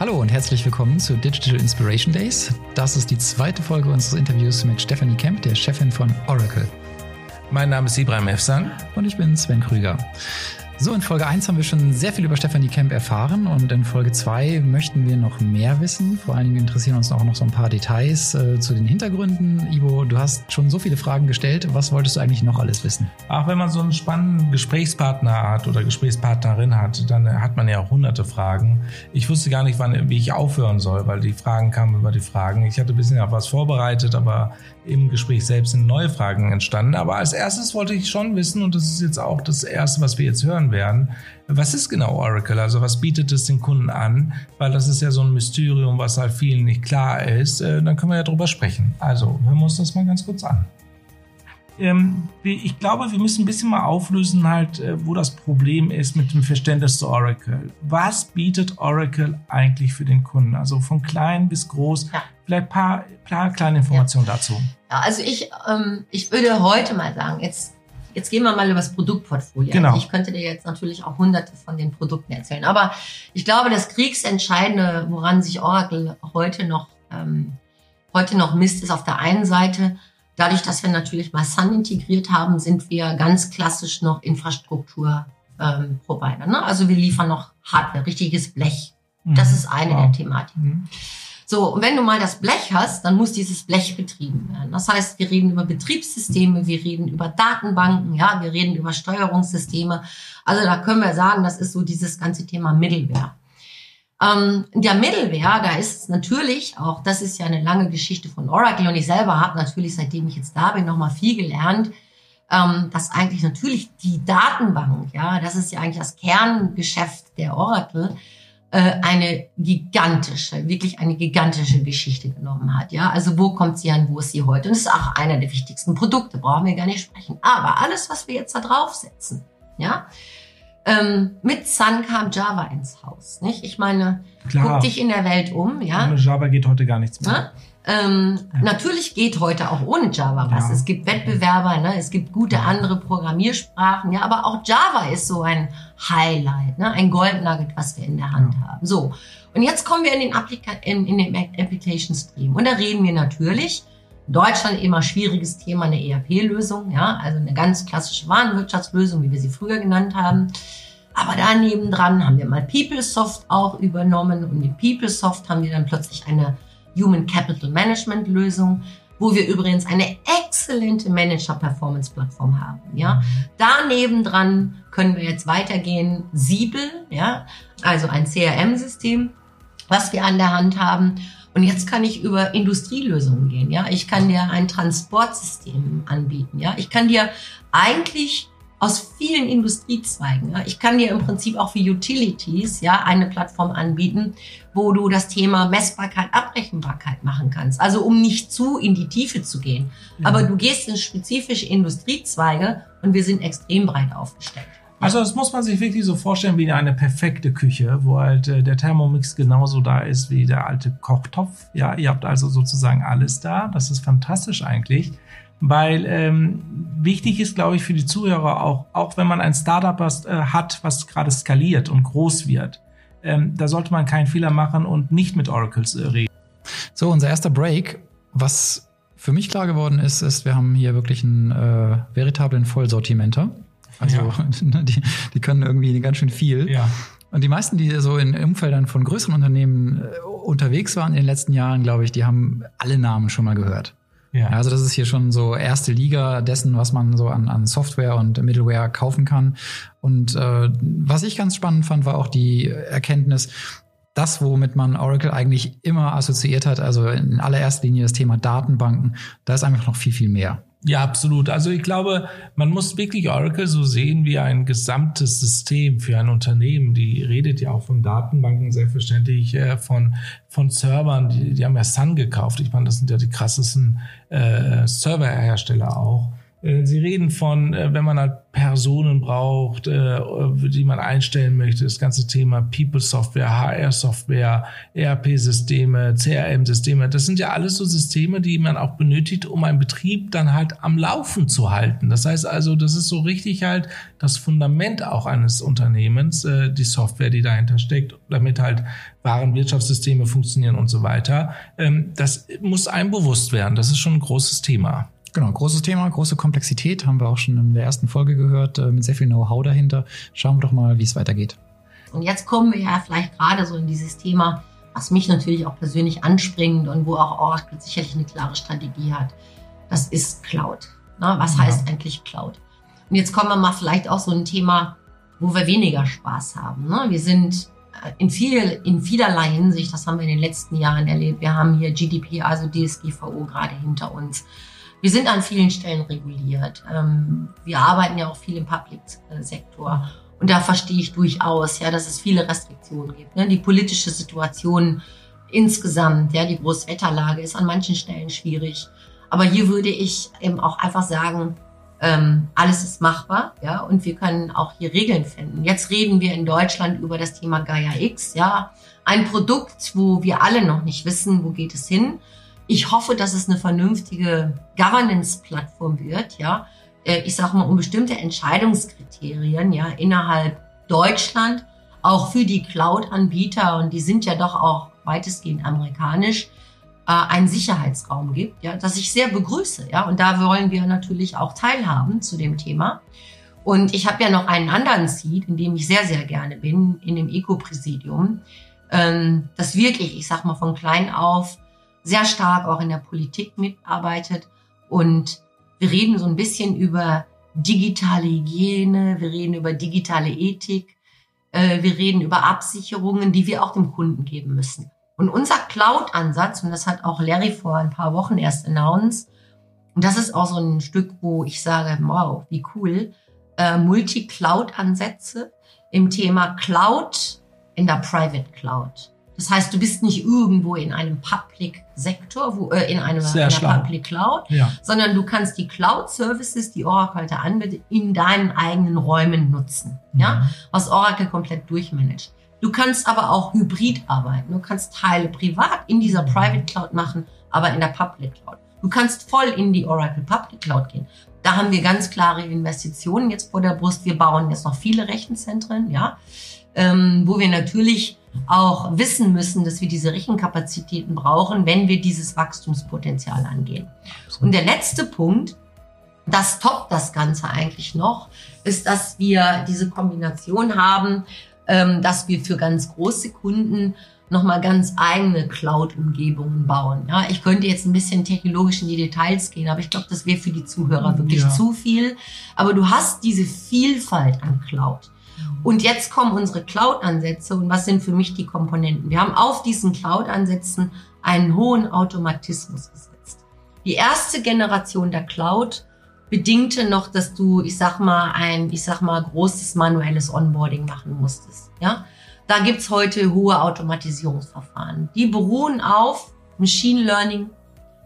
Hallo und herzlich willkommen zu Digital Inspiration Days. Das ist die zweite Folge unseres Interviews mit Stephanie Kemp, der Chefin von Oracle. Mein Name ist Ibrahim Efsan. Und ich bin Sven Krüger. So, in Folge 1 haben wir schon sehr viel über Stephanie Kemp erfahren und in Folge 2 möchten wir noch mehr wissen. Vor allen Dingen interessieren uns auch noch so ein paar Details äh, zu den Hintergründen. Ivo, du hast schon so viele Fragen gestellt. Was wolltest du eigentlich noch alles wissen? Auch wenn man so einen spannenden Gesprächspartner hat oder Gesprächspartnerin hat, dann hat man ja auch hunderte Fragen. Ich wusste gar nicht, wann, wie ich aufhören soll, weil die Fragen kamen über die Fragen. Ich hatte ein bisschen auf was vorbereitet, aber im Gespräch selbst sind neue Fragen entstanden. Aber als erstes wollte ich schon wissen, und das ist jetzt auch das Erste, was wir jetzt hören werden. Was ist genau Oracle? Also was bietet es den Kunden an? Weil das ist ja so ein Mysterium, was halt vielen nicht klar ist. Äh, dann können wir ja drüber sprechen. Also hören wir uns das mal ganz kurz an. Ähm, ich glaube, wir müssen ein bisschen mal auflösen, halt, äh, wo das Problem ist mit dem Verständnis zu Oracle. Was bietet Oracle eigentlich für den Kunden? Also von klein bis groß. Ja. Vielleicht ein paar, paar kleine Informationen ja. dazu. Ja, also ich, ähm, ich würde heute mal sagen, jetzt Jetzt gehen wir mal über das Produktportfolio. Genau. Ich könnte dir jetzt natürlich auch hunderte von den Produkten erzählen. Aber ich glaube, das Kriegsentscheidende, woran sich Oracle heute noch, ähm, heute noch misst, ist auf der einen Seite, dadurch, dass wir natürlich mal Sun integriert haben, sind wir ganz klassisch noch Infrastruktur ähm, Provider. Ne? Also wir liefern noch Hardware, richtiges Blech. Das mhm. ist eine wow. der Thematiken. Mhm. So, und wenn du mal das Blech hast, dann muss dieses Blech betrieben werden. Das heißt, wir reden über Betriebssysteme, wir reden über Datenbanken, ja, wir reden über Steuerungssysteme. Also da können wir sagen, das ist so dieses ganze Thema Middleware. Ähm, der Middleware, da ist natürlich auch, das ist ja eine lange Geschichte von Oracle und ich selber habe natürlich, seitdem ich jetzt da bin, nochmal viel gelernt, ähm, dass eigentlich natürlich die Datenbank, ja, das ist ja eigentlich das Kerngeschäft der Oracle, eine gigantische, wirklich eine gigantische Geschichte genommen hat. Ja, also wo kommt sie an, wo ist sie heute? Und das ist auch einer der wichtigsten Produkte, brauchen wir gar nicht sprechen. Aber alles, was wir jetzt da draufsetzen, ja, ähm, mit Sun kam Java ins Haus, nicht? Ich meine, Klar. guck dich in der Welt um, ja. Ohne Java geht heute gar nichts mehr. Ja? Ähm, ja. Natürlich geht heute auch ohne Java was. Ja. Es gibt Wettbewerber, ne? es gibt gute andere Programmiersprachen, ja, aber auch Java ist so ein Highlight, ne? ein Goldnugget, was wir in der Hand ja. haben. So, und jetzt kommen wir in den, Applika in, in den Application Stream und da reden wir natürlich in Deutschland immer schwieriges Thema eine ERP-Lösung, ja, also eine ganz klassische Warenwirtschaftslösung, wie wir sie früher genannt haben. Aber daneben dran haben wir mal PeopleSoft auch übernommen und mit PeopleSoft haben wir dann plötzlich eine Human Capital Management Lösung, wo wir übrigens eine exzellente Manager Performance Plattform haben. Ja, mhm. daneben dran können wir jetzt weitergehen. Siebel, ja, also ein CRM-System, was wir an der Hand haben. Und jetzt kann ich über Industrielösungen gehen. Ja, ich kann dir ein Transportsystem anbieten. Ja, ich kann dir eigentlich aus vielen Industriezweigen. Ich kann dir im Prinzip auch für Utilities ja eine Plattform anbieten, wo du das Thema Messbarkeit, Abrechenbarkeit machen kannst. Also um nicht zu in die Tiefe zu gehen. Ja. Aber du gehst in spezifische Industriezweige und wir sind extrem breit aufgestellt. Also das muss man sich wirklich so vorstellen wie eine perfekte Küche, wo halt äh, der Thermomix genauso da ist wie der alte Kochtopf. Ja, ihr habt also sozusagen alles da. Das ist fantastisch eigentlich weil ähm, wichtig ist, glaube ich, für die Zuhörer auch, auch wenn man ein Startup was, äh, hat, was gerade skaliert und groß wird, ähm, da sollte man keinen Fehler machen und nicht mit Oracles äh, reden. So, unser erster Break, was für mich klar geworden ist, ist, wir haben hier wirklich einen äh, veritablen Vollsortimenter. Also ja. die, die können irgendwie ganz schön viel. Ja. Und die meisten, die so in Umfeldern von größeren Unternehmen äh, unterwegs waren in den letzten Jahren, glaube ich, die haben alle Namen schon mal gehört. Ja. Also das ist hier schon so erste Liga dessen, was man so an, an Software und Middleware kaufen kann. Und äh, was ich ganz spannend fand, war auch die Erkenntnis, das, womit man Oracle eigentlich immer assoziiert hat, also in allererster Linie das Thema Datenbanken, da ist einfach noch viel, viel mehr. Ja, absolut. Also ich glaube, man muss wirklich Oracle so sehen wie ein gesamtes System für ein Unternehmen. Die redet ja auch von Datenbanken, selbstverständlich äh, von, von Servern. Die, die haben ja Sun gekauft. Ich meine, das sind ja die krassesten äh, Serverhersteller auch. Äh, Sie reden von, äh, wenn man halt Personen braucht, äh, die man einstellen möchte, das ganze Thema People-Software, HR-Software, ERP-Systeme, CRM-Systeme. Das sind ja alles so Systeme, die man auch benötigt, um einen Betrieb dann halt am Laufen zu halten. Das heißt also, das ist so richtig halt das Fundament auch eines Unternehmens, die Software, die dahinter steckt, damit halt Warenwirtschaftssysteme funktionieren und so weiter. Ähm, das muss einem bewusst werden. Das ist schon ein großes Thema. Genau, großes Thema, große Komplexität, haben wir auch schon in der ersten Folge gehört, äh, mit sehr viel Know-how dahinter. Schauen wir doch mal, wie es weitergeht. Und jetzt kommen wir ja vielleicht gerade so in dieses Thema, was mich natürlich auch persönlich anspringt und wo auch Oracle sicherlich eine klare Strategie hat. Das ist Cloud. Na, was ja. heißt eigentlich Cloud? Und jetzt kommen wir mal vielleicht auch so ein Thema, wo wir weniger Spaß haben. Ne? Wir sind äh, in, viel, in vielerlei Hinsicht, das haben wir in den letzten Jahren erlebt. Wir haben hier GDP, also DSGVO gerade hinter uns. Wir sind an vielen Stellen reguliert. Ähm, wir arbeiten ja auch viel im Public-Sektor. Und da verstehe ich durchaus, ja, dass es viele Restriktionen gibt. Ne? Die politische Situation insgesamt, ja, die Großwetterlage ist an manchen Stellen schwierig. Aber hier würde ich eben auch einfach sagen, ähm, alles ist machbar, ja, und wir können auch hier Regeln finden. Jetzt reden wir in Deutschland über das Thema Gaia X, ja, ein Produkt, wo wir alle noch nicht wissen, wo geht es hin. Ich hoffe, dass es eine vernünftige Governance-Plattform wird, ja. Äh, ich sage mal, um bestimmte Entscheidungskriterien, ja, innerhalb Deutschland, auch für die Cloud-Anbieter, und die sind ja doch auch weitestgehend amerikanisch, äh, einen Sicherheitsraum gibt, ja, das ich sehr begrüße, ja. Und da wollen wir natürlich auch teilhaben zu dem Thema. Und ich habe ja noch einen anderen Seed, in dem ich sehr, sehr gerne bin, in dem Eco-Präsidium, ähm, das wirklich, ich sag mal, von klein auf sehr stark auch in der Politik mitarbeitet. Und wir reden so ein bisschen über digitale Hygiene, wir reden über digitale Ethik, äh, wir reden über Absicherungen, die wir auch dem Kunden geben müssen. Und unser Cloud-Ansatz, und das hat auch Larry vor ein paar Wochen erst announced, und das ist auch so ein Stück, wo ich sage, wow, wie cool, äh, Multi-Cloud-Ansätze im Thema Cloud in der Private Cloud. Das heißt, du bist nicht irgendwo in einem Public Sektor, wo, äh, in einem, einer Public Cloud, ja. sondern du kannst die Cloud Services, die Oracle da anbietet, in deinen eigenen Räumen nutzen. Mhm. Ja, was Oracle komplett durchmanagt. Du kannst aber auch hybrid arbeiten. Du kannst Teile privat in dieser Private Cloud machen, aber in der Public Cloud. Du kannst voll in die Oracle Public Cloud gehen. Da haben wir ganz klare Investitionen jetzt vor der Brust. Wir bauen jetzt noch viele Rechenzentren, ja, ähm, wo wir natürlich auch wissen müssen, dass wir diese Rechenkapazitäten brauchen, wenn wir dieses Wachstumspotenzial angehen. Und der letzte Punkt, das toppt das Ganze eigentlich noch, ist, dass wir diese Kombination haben, ähm, dass wir für ganz große Kunden nochmal ganz eigene Cloud-Umgebungen bauen. Ja, ich könnte jetzt ein bisschen technologisch in die Details gehen, aber ich glaube, das wäre für die Zuhörer wirklich ja. zu viel. Aber du hast diese Vielfalt an Cloud. Und jetzt kommen unsere Cloud-Ansätze und was sind für mich die Komponenten? Wir haben auf diesen Cloud-Ansätzen einen hohen Automatismus gesetzt. Die erste Generation der Cloud bedingte noch, dass du, ich sag mal, ein, ich sag mal, großes manuelles Onboarding machen musstest. Ja, da gibt's heute hohe Automatisierungsverfahren. Die beruhen auf Machine Learning,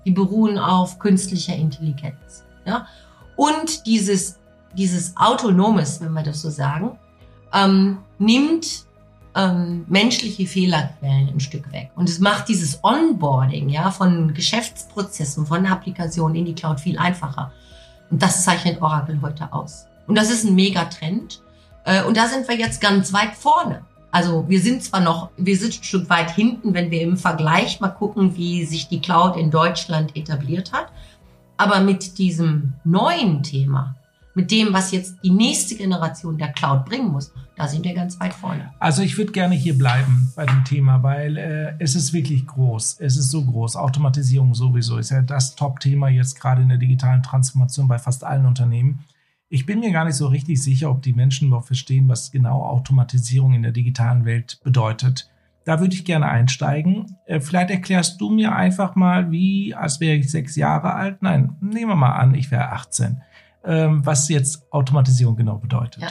die beruhen auf künstlicher Intelligenz. Ja, und dieses dieses autonomes, wenn wir das so sagen, ähm, nimmt ähm, menschliche Fehlerquellen ein Stück weg. Und es macht dieses Onboarding ja, von Geschäftsprozessen, von Applikationen in die Cloud viel einfacher. Und das zeichnet Oracle heute aus. Und das ist ein Megatrend. Äh, und da sind wir jetzt ganz weit vorne. Also wir sind zwar noch, wir sind ein Stück weit hinten, wenn wir im Vergleich mal gucken, wie sich die Cloud in Deutschland etabliert hat. Aber mit diesem neuen Thema, mit dem, was jetzt die nächste Generation der Cloud bringen muss, da sind wir ganz weit vorne. Also ich würde gerne hier bleiben bei dem Thema, weil äh, es ist wirklich groß. Es ist so groß. Automatisierung sowieso ist ja das Top-Thema jetzt gerade in der digitalen Transformation bei fast allen Unternehmen. Ich bin mir gar nicht so richtig sicher, ob die Menschen überhaupt verstehen, was genau Automatisierung in der digitalen Welt bedeutet. Da würde ich gerne einsteigen. Äh, vielleicht erklärst du mir einfach mal, wie, als wäre ich sechs Jahre alt. Nein, nehmen wir mal an, ich wäre 18 ähm, was jetzt Automatisierung genau bedeutet. Ja.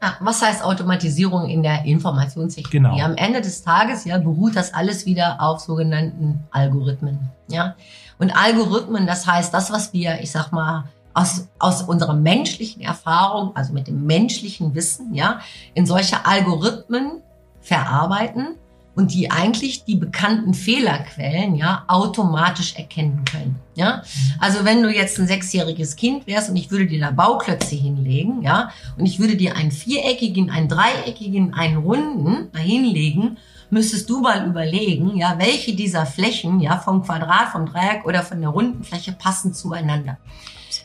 Ja, was heißt Automatisierung in der Informationstechnologie? Genau. Am Ende des Tages ja, beruht das alles wieder auf sogenannten Algorithmen. Ja? Und Algorithmen, das heißt, das, was wir, ich sag mal, aus, aus unserer menschlichen Erfahrung, also mit dem menschlichen Wissen, ja, in solche Algorithmen verarbeiten und die eigentlich die bekannten Fehlerquellen ja automatisch erkennen können. Ja, also wenn du jetzt ein sechsjähriges Kind wärst und ich würde dir da Bauklötze hinlegen, ja, und ich würde dir einen viereckigen, einen dreieckigen, einen runden da hinlegen, müsstest du mal überlegen, ja, welche dieser Flächen, ja, vom Quadrat, vom Dreieck oder von der runden Fläche passen zueinander.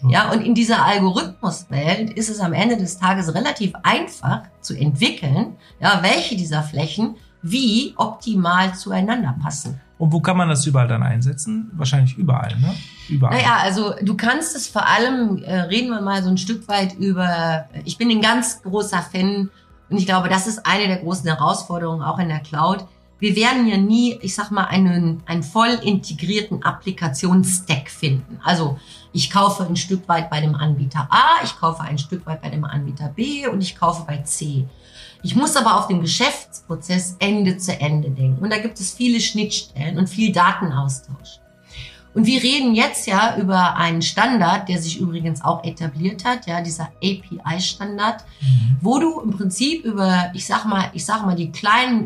Ja, und in dieser Algorithmuswelt ist es am Ende des Tages relativ einfach zu entwickeln, ja, welche dieser Flächen wie optimal zueinander passen. Und wo kann man das überall dann einsetzen? Wahrscheinlich überall, ne? Überall. Naja, also du kannst es vor allem, äh, reden wir mal so ein Stück weit über, ich bin ein ganz großer Fan und ich glaube, das ist eine der großen Herausforderungen auch in der Cloud. Wir werden ja nie, ich sag mal, einen, einen voll integrierten Applikationsstack finden. Also ich kaufe ein Stück weit bei dem Anbieter A, ich kaufe ein Stück weit bei dem Anbieter B und ich kaufe bei C. Ich muss aber auf den Geschäftsprozess Ende zu Ende denken. Und da gibt es viele Schnittstellen und viel Datenaustausch. Und wir reden jetzt ja über einen Standard, der sich übrigens auch etabliert hat, ja, dieser API-Standard, mhm. wo du im Prinzip über, ich sag mal, ich sag mal, die kleinen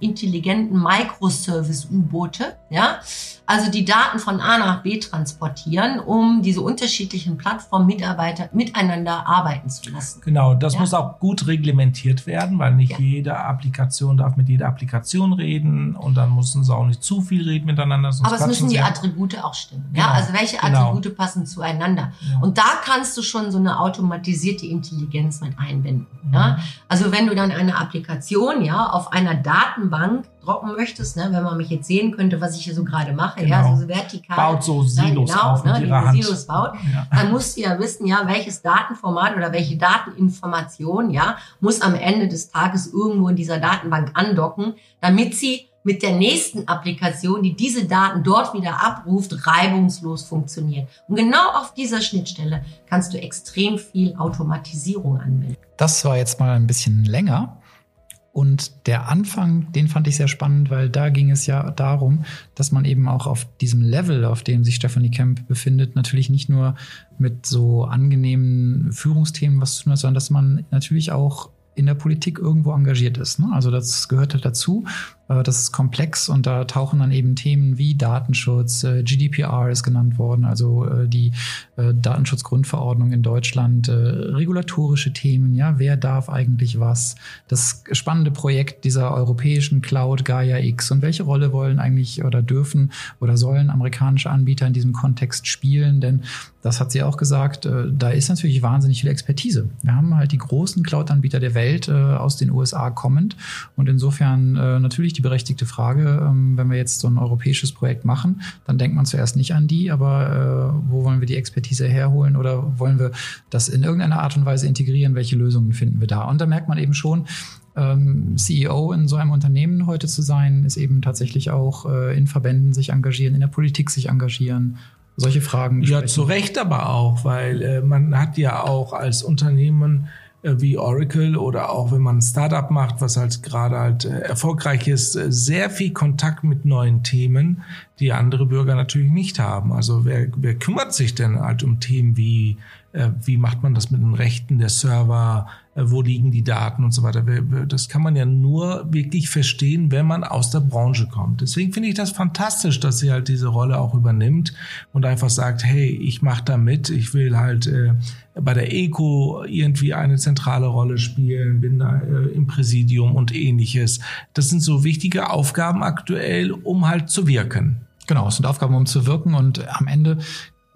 intelligenten Microservice-U-Boote, ja, also die Daten von A nach B transportieren, um diese unterschiedlichen Plattform-Mitarbeiter miteinander arbeiten zu lassen. Genau, das ja? muss auch gut reglementiert werden, weil nicht ja. jede Applikation darf mit jeder Applikation reden und dann müssen sie auch nicht zu viel reden miteinander. Aber es müssen die Attribute auch stimmen. Genau. Ja, also welche genau. Attribute genau. passen zueinander. Ja. Und da kannst du schon so eine automatisierte Intelligenz mit einbinden. Mhm. Ja, also wenn du dann eine Applikation ja auf einer Datenbank droppen möchtest, ne, wenn man mich jetzt sehen könnte, was ich hier so gerade mache, genau. ja, so vertikal. Baut so Silos genau, auf ne, ihrer Hand. Silos baut, ja. dann musst du ja wissen, ja, welches Datenformat oder welche Dateninformation, ja, muss am Ende des Tages irgendwo in dieser Datenbank andocken, damit sie mit der nächsten Applikation, die diese Daten dort wieder abruft, reibungslos funktioniert. Und genau auf dieser Schnittstelle kannst du extrem viel Automatisierung anwenden. Das war jetzt mal ein bisschen länger. Und der Anfang, den fand ich sehr spannend, weil da ging es ja darum, dass man eben auch auf diesem Level, auf dem sich Stephanie Kemp befindet, natürlich nicht nur mit so angenehmen Führungsthemen was zu tun hat, sondern dass man natürlich auch in der Politik irgendwo engagiert ist. Ne? Also das gehört halt dazu. Äh, das ist komplex und da tauchen dann eben Themen wie Datenschutz, äh, GDPR ist genannt worden, also äh, die Datenschutzgrundverordnung in Deutschland, regulatorische Themen, ja, wer darf eigentlich was? Das spannende Projekt dieser europäischen Cloud Gaia X und welche Rolle wollen eigentlich oder dürfen oder sollen amerikanische Anbieter in diesem Kontext spielen? Denn das hat sie auch gesagt, da ist natürlich wahnsinnig viel Expertise. Wir haben halt die großen Cloud-Anbieter der Welt aus den USA kommend und insofern natürlich die berechtigte Frage. Ähm, wenn wir jetzt so ein europäisches Projekt machen, dann denkt man zuerst nicht an die, aber äh, wo wollen wir die Expertise herholen oder wollen wir das in irgendeiner Art und Weise integrieren? Welche Lösungen finden wir da? Und da merkt man eben schon, ähm, CEO in so einem Unternehmen heute zu sein, ist eben tatsächlich auch äh, in Verbänden sich engagieren, in der Politik sich engagieren, solche Fragen. Ja, zu Recht aber auch, weil äh, man hat ja auch als Unternehmen wie Oracle oder auch wenn man ein Startup macht, was halt gerade halt äh, erfolgreich ist, äh, sehr viel Kontakt mit neuen Themen, die andere Bürger natürlich nicht haben. Also wer, wer kümmert sich denn halt um Themen wie äh, wie macht man das mit den Rechten der Server, äh, wo liegen die Daten und so weiter. Das kann man ja nur wirklich verstehen, wenn man aus der Branche kommt. Deswegen finde ich das fantastisch, dass sie halt diese Rolle auch übernimmt und einfach sagt, hey, ich mache da mit, ich will halt äh, bei der ECO irgendwie eine zentrale Rolle spielen, bin da äh, im Präsidium und ähnliches. Das sind so wichtige Aufgaben aktuell, um halt zu wirken. Genau, es sind Aufgaben, um zu wirken und am Ende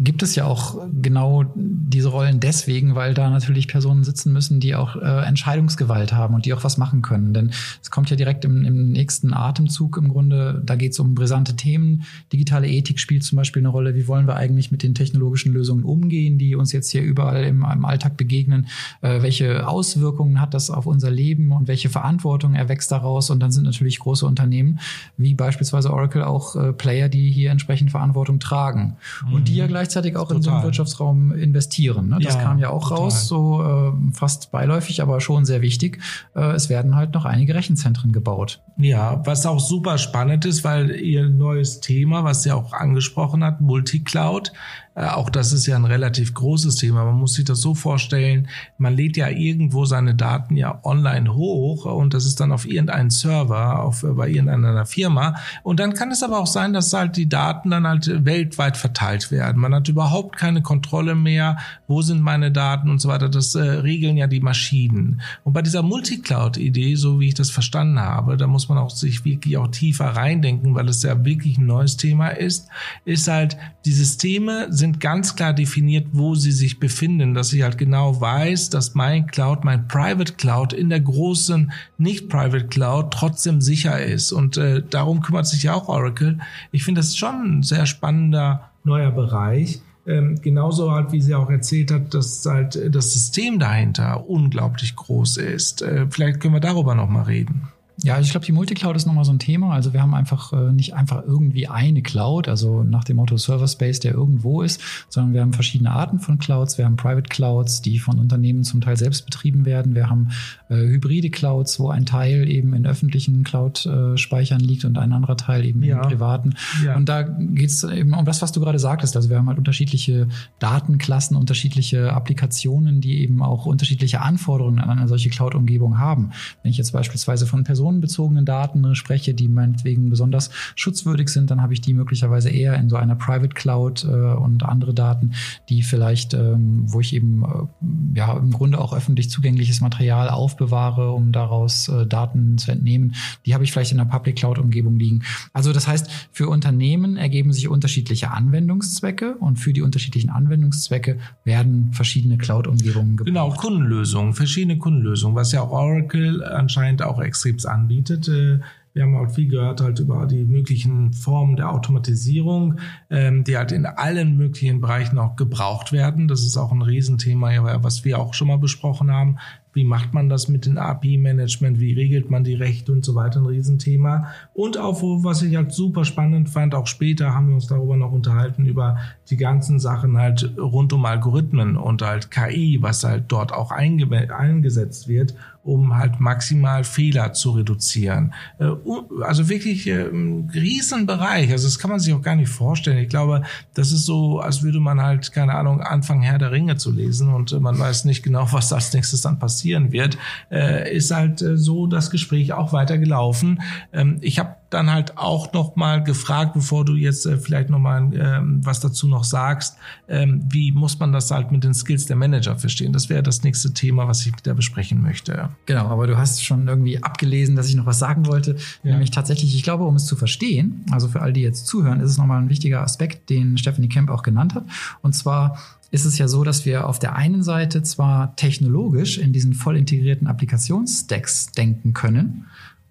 gibt es ja auch genau diese Rollen deswegen, weil da natürlich Personen sitzen müssen, die auch äh, Entscheidungsgewalt haben und die auch was machen können. Denn es kommt ja direkt im, im nächsten Atemzug im Grunde, da geht es um brisante Themen. Digitale Ethik spielt zum Beispiel eine Rolle. Wie wollen wir eigentlich mit den technologischen Lösungen umgehen, die uns jetzt hier überall im, im Alltag begegnen? Äh, welche Auswirkungen hat das auf unser Leben und welche Verantwortung erwächst daraus? Und dann sind natürlich große Unternehmen wie beispielsweise Oracle auch äh, Player, die hier entsprechend Verantwortung tragen. Mhm. Und die ja gleich gleichzeitig auch total. in so einen Wirtschaftsraum investieren. Ne? Das ja, kam ja auch total. raus, so äh, fast beiläufig, aber schon sehr wichtig. Äh, es werden halt noch einige Rechenzentren gebaut. Ja, was auch super spannend ist, weil ihr neues Thema, was ihr auch angesprochen hat, Multicloud, auch das ist ja ein relativ großes Thema. Man muss sich das so vorstellen, man lädt ja irgendwo seine Daten ja online hoch und das ist dann auf irgendeinen Server, auf, äh, bei irgendeiner Firma. Und dann kann es aber auch sein, dass halt die Daten dann halt weltweit verteilt werden. Man hat überhaupt keine Kontrolle mehr, wo sind meine Daten und so weiter. Das äh, regeln ja die Maschinen. Und bei dieser Multicloud-Idee, so wie ich das verstanden habe, da muss man auch sich wirklich auch tiefer reindenken, weil es ja wirklich ein neues Thema ist, ist halt, die Systeme sind sind ganz klar definiert, wo sie sich befinden, dass ich halt genau weiß, dass mein Cloud, mein Private Cloud in der großen nicht-Private Cloud trotzdem sicher ist. Und äh, darum kümmert sich ja auch Oracle. Ich finde das schon ein sehr spannender neuer Bereich. Ähm, genauso halt, wie sie auch erzählt hat, dass halt das System dahinter unglaublich groß ist. Äh, vielleicht können wir darüber noch mal reden. Ja, also ich glaube, die Multicloud ist nochmal so ein Thema. Also wir haben einfach äh, nicht einfach irgendwie eine Cloud, also nach dem Motto Server Space, der irgendwo ist, sondern wir haben verschiedene Arten von Clouds. Wir haben Private Clouds, die von Unternehmen zum Teil selbst betrieben werden. Wir haben äh, hybride Clouds, wo ein Teil eben in öffentlichen Cloud-Speichern liegt und ein anderer Teil eben ja. in privaten. Ja. Und da geht es eben um das, was du gerade sagtest. Also wir haben halt unterschiedliche Datenklassen, unterschiedliche Applikationen, die eben auch unterschiedliche Anforderungen an eine solche Cloud-Umgebung haben. Wenn ich jetzt beispielsweise von Personen personenbezogenen Daten spreche, die meinetwegen besonders schutzwürdig sind, dann habe ich die möglicherweise eher in so einer Private Cloud äh, und andere Daten, die vielleicht, ähm, wo ich eben äh, ja im Grunde auch öffentlich zugängliches Material aufbewahre, um daraus äh, Daten zu entnehmen, die habe ich vielleicht in einer Public Cloud Umgebung liegen. Also das heißt, für Unternehmen ergeben sich unterschiedliche Anwendungszwecke und für die unterschiedlichen Anwendungszwecke werden verschiedene Cloud-Umgebungen gebaut. Genau, Kundenlösungen, verschiedene Kundenlösungen, was ja auch Oracle anscheinend auch extrem anbietet. Äh, wir haben auch viel gehört halt über die möglichen Formen der Automatisierung, ähm, die halt in allen möglichen Bereichen auch gebraucht werden. Das ist auch ein Riesenthema, was wir auch schon mal besprochen haben. Wie macht man das mit dem API-Management? Wie regelt man die Rechte und so weiter? Ein Riesenthema. Und auch, was ich halt super spannend fand, auch später haben wir uns darüber noch unterhalten, über die ganzen Sachen halt rund um Algorithmen und halt KI, was halt dort auch eingesetzt wird, um halt maximal Fehler zu reduzieren. Äh, also wirklich äh, ein Riesenbereich. Also das kann man sich auch gar nicht vorstellen. Ich glaube, das ist so, als würde man halt, keine Ahnung, anfangen, Herr der Ringe zu lesen und man weiß nicht genau, was als nächstes dann passieren wird. Äh, ist halt so das Gespräch auch weiter gelaufen. Ähm, ich habe dann halt auch noch mal gefragt, bevor du jetzt äh, vielleicht noch mal ähm, was dazu noch sagst, ähm, wie muss man das halt mit den Skills der Manager verstehen? Das wäre das nächste Thema, was ich mit dir besprechen möchte. Genau, aber du hast schon irgendwie abgelesen, dass ich noch was sagen wollte. Ja. Nämlich tatsächlich, ich glaube, um es zu verstehen, also für all die jetzt zuhören, ist es nochmal ein wichtiger Aspekt, den Stephanie Kemp auch genannt hat. Und zwar ist es ja so, dass wir auf der einen Seite zwar technologisch in diesen voll integrierten Applikationsstacks denken können,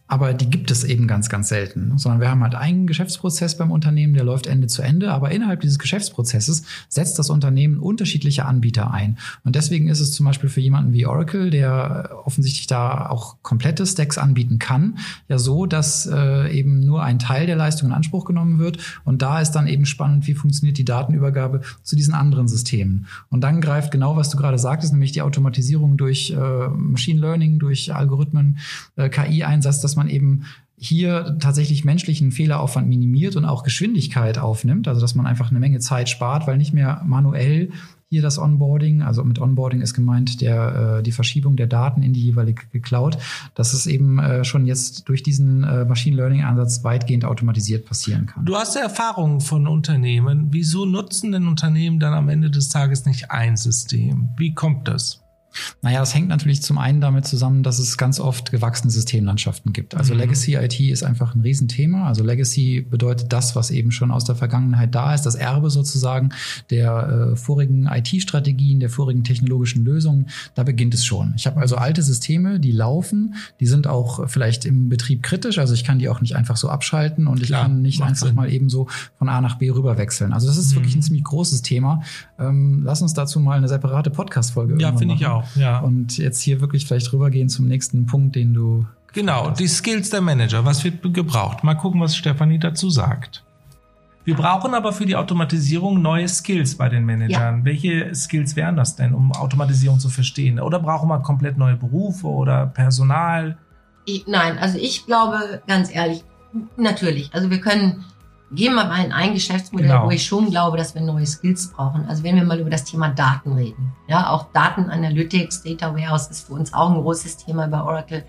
aber die gibt es eben ganz, ganz selten. Sondern wir haben halt einen Geschäftsprozess beim Unternehmen, der läuft Ende zu Ende, aber innerhalb dieses Geschäftsprozesses setzt das Unternehmen unterschiedliche Anbieter ein. Und deswegen ist es zum Beispiel für jemanden wie Oracle, der offensichtlich da auch komplette Stacks anbieten kann, ja so, dass äh, eben nur ein Teil der Leistung in Anspruch genommen wird. Und da ist dann eben spannend, wie funktioniert die Datenübergabe zu diesen anderen Systemen. Und dann greift genau, was du gerade sagtest, nämlich die Automatisierung durch äh, Machine Learning, durch Algorithmen, äh, KI-Einsatz, dass man eben hier tatsächlich menschlichen Fehleraufwand minimiert und auch Geschwindigkeit aufnimmt, also dass man einfach eine Menge Zeit spart, weil nicht mehr manuell hier das Onboarding, also mit Onboarding ist gemeint der, äh, die Verschiebung der Daten in die jeweilige Cloud, dass es eben äh, schon jetzt durch diesen äh, Machine Learning Ansatz weitgehend automatisiert passieren kann. Du hast ja Erfahrungen von Unternehmen. Wieso nutzen denn Unternehmen dann am Ende des Tages nicht ein System? Wie kommt das? Naja, das hängt natürlich zum einen damit zusammen, dass es ganz oft gewachsene Systemlandschaften gibt. Also mhm. Legacy IT ist einfach ein Riesenthema. Also Legacy bedeutet das, was eben schon aus der Vergangenheit da ist, das Erbe sozusagen der äh, vorigen IT-Strategien, der vorigen technologischen Lösungen. Da beginnt es schon. Ich habe also alte Systeme, die laufen, die sind auch vielleicht im Betrieb kritisch. Also ich kann die auch nicht einfach so abschalten und ich Klar, kann nicht einfach Sinn. mal eben so von A nach B rüber wechseln. Also das ist mhm. wirklich ein ziemlich großes Thema. Ähm, lass uns dazu mal eine separate Podcast-Folge Ja, finde ich auch. Ja. Und jetzt hier wirklich vielleicht rübergehen zum nächsten Punkt, den du. Genau, die Skills der Manager. Was wird gebraucht? Mal gucken, was Stefanie dazu sagt. Wir brauchen aber für die Automatisierung neue Skills bei den Managern. Ja. Welche Skills wären das denn, um Automatisierung zu verstehen? Oder brauchen wir komplett neue Berufe oder Personal? Ich, nein, also ich glaube, ganz ehrlich, natürlich. Also wir können, gehen wir mal in ein Geschäftsmodell, genau. wo ich schon glaube, dass wir neue Skills brauchen. Also wenn wir mal über das Thema Daten reden. Ja, auch Datenanalytics, Data Warehouse ist für uns auch ein großes Thema bei Oracle.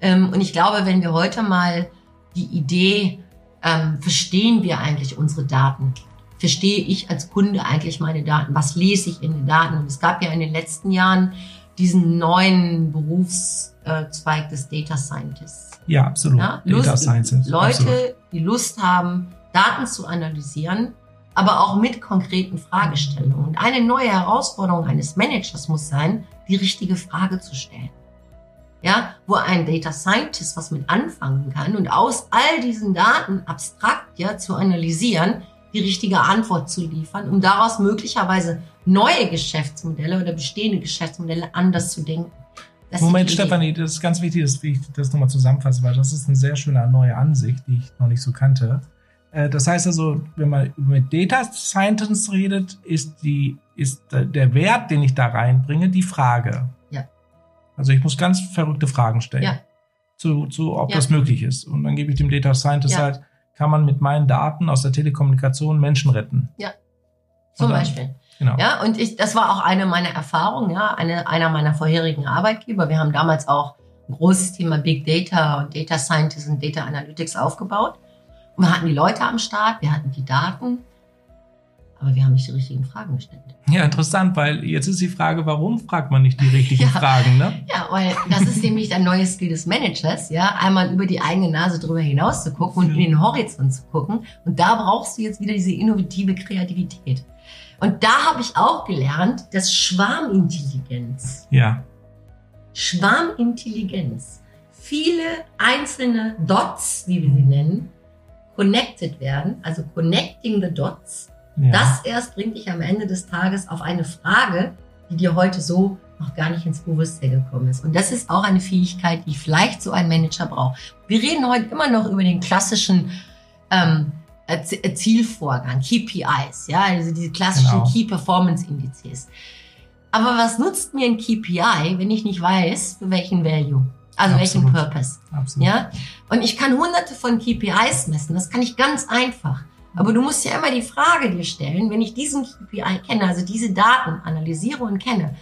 Ähm, und ich glaube, wenn wir heute mal die Idee ähm, verstehen wir eigentlich unsere Daten? Verstehe ich als Kunde eigentlich meine Daten? Was lese ich in den Daten? Und es gab ja in den letzten Jahren diesen neuen Berufszweig des Data Scientists. Ja, absolut. Ja, Lust, Data Scientist. Leute, absolut. die Lust haben, Daten zu analysieren, aber auch mit konkreten Fragestellungen. Und eine neue Herausforderung eines Managers muss sein, die richtige Frage zu stellen ja, wo ein Data Scientist was mit anfangen kann und aus all diesen Daten abstrakt ja zu analysieren, die richtige Antwort zu liefern, um daraus möglicherweise neue Geschäftsmodelle oder bestehende Geschäftsmodelle anders zu denken. Das Moment, Stefanie, das ist ganz wichtig, dass ich das nochmal zusammenfasse, weil das ist eine sehr schöne neue Ansicht, die ich noch nicht so kannte. Äh, das heißt also, wenn man mit Data Scientists redet, ist die, ist der Wert, den ich da reinbringe, die Frage. Also ich muss ganz verrückte Fragen stellen. Ja. Zu, zu ob ja. das möglich ist. Und dann gebe ich dem Data Scientist ja. halt, kann man mit meinen Daten aus der Telekommunikation Menschen retten. Ja. Zum dann, Beispiel. Genau. Ja, und ich, das war auch eine meiner Erfahrungen, ja, eine, einer meiner vorherigen Arbeitgeber. Wir haben damals auch ein großes Thema Big Data und Data Scientist und Data Analytics aufgebaut. Wir hatten die Leute am Start, wir hatten die Daten, aber wir haben nicht die richtigen Fragen gestellt. Ja, interessant, weil jetzt ist die Frage, warum fragt man nicht die richtigen ja, Fragen, ne? Ja, weil das ist nämlich ein neues Skill des Managers, ja, einmal über die eigene Nase drüber hinaus zu gucken und ja. in den Horizont zu gucken. Und da brauchst du jetzt wieder diese innovative Kreativität. Und da habe ich auch gelernt, dass Schwarmintelligenz. Ja. Schwarmintelligenz. Viele einzelne Dots, wie wir sie nennen, connected werden, also connecting the dots ja. Das erst bringt dich am Ende des Tages auf eine Frage, die dir heute so noch gar nicht ins Bewusstsein gekommen ist. Und das ist auch eine Fähigkeit, die vielleicht so ein Manager braucht. Wir reden heute immer noch über den klassischen ähm, Zielvorgang, KPIs, ja, also diese klassischen genau. Key Performance Indizes. Aber was nutzt mir ein KPI, wenn ich nicht weiß, für welchen Value? Also Absolut. welchen Purpose? Absolut. Ja? Und ich kann hunderte von KPIs messen. Das kann ich ganz einfach. Aber du musst ja immer die Frage dir stellen, wenn ich diesen KPI kenne, also diese Daten analysiere und kenne,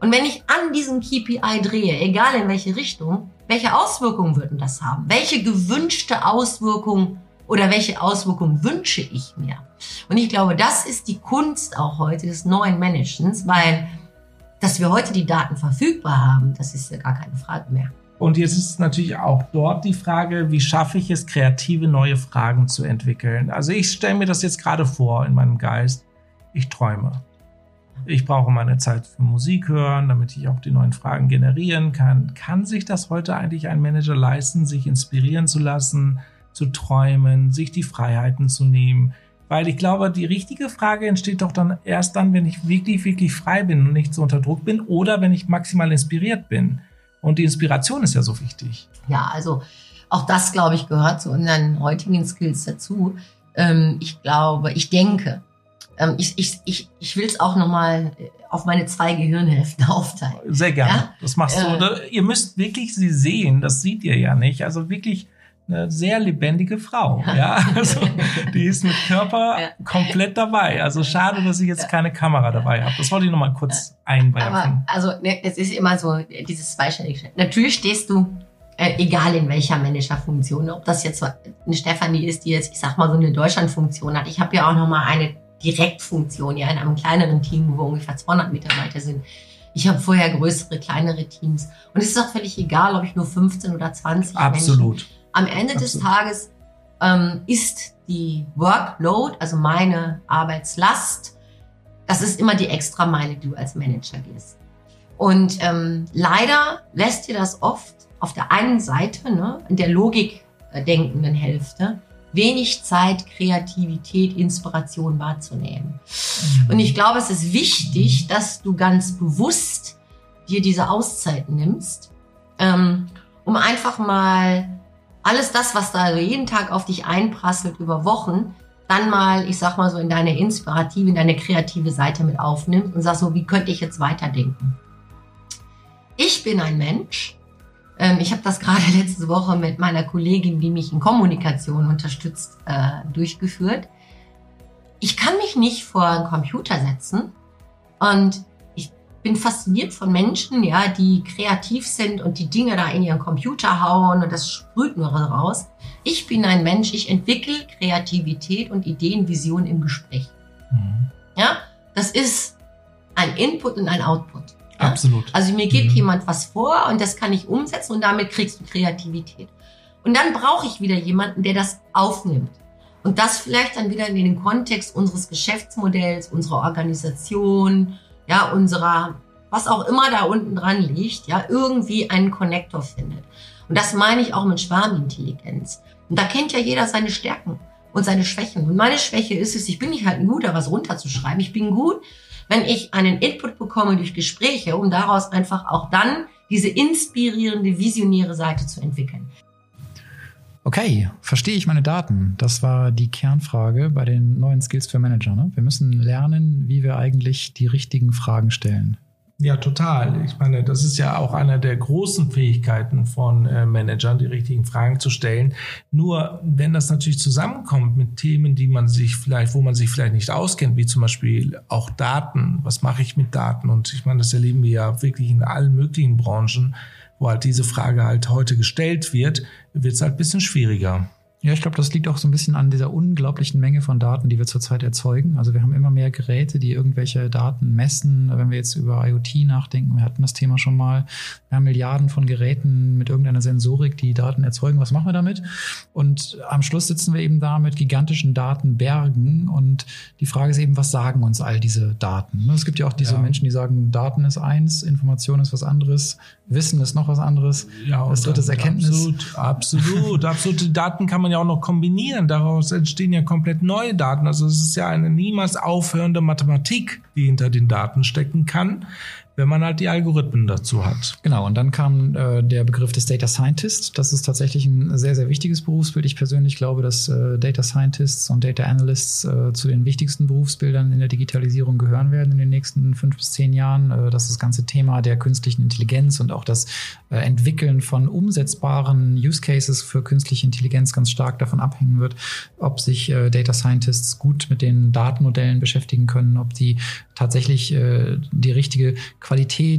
und wenn ich an diesem KPI drehe, egal in welche Richtung, welche Auswirkungen würden das haben? Welche gewünschte Auswirkung oder welche Auswirkungen wünsche ich mir? Und ich glaube, das ist die Kunst auch heute des neuen Managements, weil dass wir heute die Daten verfügbar haben, das ist ja gar keine Frage mehr. Und jetzt ist natürlich auch dort die Frage, wie schaffe ich es, kreative neue Fragen zu entwickeln? Also ich stelle mir das jetzt gerade vor in meinem Geist. Ich träume. Ich brauche meine Zeit für Musik hören, damit ich auch die neuen Fragen generieren kann. Kann sich das heute eigentlich ein Manager leisten, sich inspirieren zu lassen, zu träumen, sich die Freiheiten zu nehmen? Weil ich glaube, die richtige Frage entsteht doch dann erst dann, wenn ich wirklich, wirklich frei bin und nicht so unter Druck bin oder wenn ich maximal inspiriert bin. Und die Inspiration ist ja so wichtig. Ja, also auch das, glaube ich, gehört zu unseren heutigen Skills dazu. Ähm, ich glaube, ich denke, ähm, ich, ich, ich, ich will es auch nochmal auf meine zwei Gehirnhälften aufteilen. Sehr gerne. Ja? Das machst du. Äh, ihr müsst wirklich sie sehen, das seht ihr ja nicht. Also wirklich eine sehr lebendige Frau. Ja, ja? Also, die ist mit Körper ja. komplett dabei. Also schade, dass ich jetzt keine Kamera dabei habe. Das wollte ich noch mal kurz einwerfen. Aber also ne, es ist immer so dieses zweistellige. Natürlich stehst du äh, egal in welcher Managerfunktion, ob das jetzt eine Stefanie ist, die jetzt, ich sag mal, so eine Deutschlandfunktion hat. Ich habe ja auch noch mal eine Direktfunktion, ja, in einem kleineren Team, wo ungefähr 200 Mitarbeiter sind. Ich habe vorher größere, kleinere Teams. Und es ist auch völlig egal, ob ich nur 15 oder 20 Absolut. Menschen am Ende Absolut. des Tages ähm, ist die Workload, also meine Arbeitslast, das ist immer die extra Meile, die du als Manager gehst. Und ähm, leider lässt dir das oft auf der einen Seite, ne, in der Logik denkenden Hälfte, wenig Zeit, Kreativität, Inspiration wahrzunehmen. Und ich glaube, es ist wichtig, dass du ganz bewusst dir diese Auszeit nimmst, ähm, um einfach mal alles das, was da jeden Tag auf dich einprasselt über Wochen, dann mal, ich sag mal so, in deine inspirative, in deine kreative Seite mit aufnimmst und sagst so, wie könnte ich jetzt weiterdenken? Ich bin ein Mensch, ähm, ich habe das gerade letzte Woche mit meiner Kollegin, die mich in Kommunikation unterstützt, äh, durchgeführt. Ich kann mich nicht vor einen Computer setzen und bin fasziniert von Menschen, ja, die kreativ sind und die Dinge da in ihren Computer hauen und das sprüht nur raus. Ich bin ein Mensch, ich entwickle Kreativität und Ideen, Visionen im Gespräch. Mhm. Ja, das ist ein Input und ein Output. Ja? Absolut. Also mir gibt mhm. jemand was vor und das kann ich umsetzen und damit kriegst du Kreativität. Und dann brauche ich wieder jemanden, der das aufnimmt. Und das vielleicht dann wieder in den Kontext unseres Geschäftsmodells, unserer Organisation, ja, unserer, was auch immer da unten dran liegt, ja, irgendwie einen Connector findet. Und das meine ich auch mit Schwarmintelligenz. Und da kennt ja jeder seine Stärken und seine Schwächen. Und meine Schwäche ist es, ich bin nicht halt gut, da was runterzuschreiben. Ich bin gut, wenn ich einen Input bekomme durch Gespräche, um daraus einfach auch dann diese inspirierende, visionäre Seite zu entwickeln. Okay, verstehe ich meine Daten? Das war die Kernfrage bei den neuen Skills für Manager. Ne? Wir müssen lernen, wie wir eigentlich die richtigen Fragen stellen. Ja, total. Ich meine, das ist ja auch einer der großen Fähigkeiten von äh, Managern, die richtigen Fragen zu stellen. Nur wenn das natürlich zusammenkommt mit Themen, die man sich vielleicht, wo man sich vielleicht nicht auskennt, wie zum Beispiel auch Daten. Was mache ich mit Daten? Und ich meine, das erleben wir ja wirklich in allen möglichen Branchen, wo halt diese Frage halt heute gestellt wird, wird es halt ein bisschen schwieriger. Ja, ich glaube, das liegt auch so ein bisschen an dieser unglaublichen Menge von Daten, die wir zurzeit erzeugen. Also wir haben immer mehr Geräte, die irgendwelche Daten messen. Wenn wir jetzt über IoT nachdenken, wir hatten das Thema schon mal. Wir haben Milliarden von Geräten mit irgendeiner Sensorik, die Daten erzeugen. Was machen wir damit? Und am Schluss sitzen wir eben da mit gigantischen Datenbergen. Und die Frage ist eben, was sagen uns all diese Daten? Es gibt ja auch diese ja. Menschen, die sagen, Daten ist eins, Information ist was anderes, Wissen ist noch was anderes. Ja, das dritte ist Erkenntnis. Absolut, absolut, absolut. Die Daten kann man ja auch noch kombinieren. Daraus entstehen ja komplett neue Daten. Also es ist ja eine niemals aufhörende Mathematik, die hinter den Daten stecken kann wenn man halt die Algorithmen dazu hat. Genau, und dann kam äh, der Begriff des Data Scientist. Das ist tatsächlich ein sehr, sehr wichtiges Berufsbild. Ich persönlich glaube, dass äh, Data Scientists und Data Analysts äh, zu den wichtigsten Berufsbildern in der Digitalisierung gehören werden in den nächsten fünf bis zehn Jahren. Äh, dass das ganze Thema der künstlichen Intelligenz und auch das äh, Entwickeln von umsetzbaren Use Cases für künstliche Intelligenz ganz stark davon abhängen wird, ob sich äh, Data Scientists gut mit den Datenmodellen beschäftigen können, ob die tatsächlich die richtige Qualität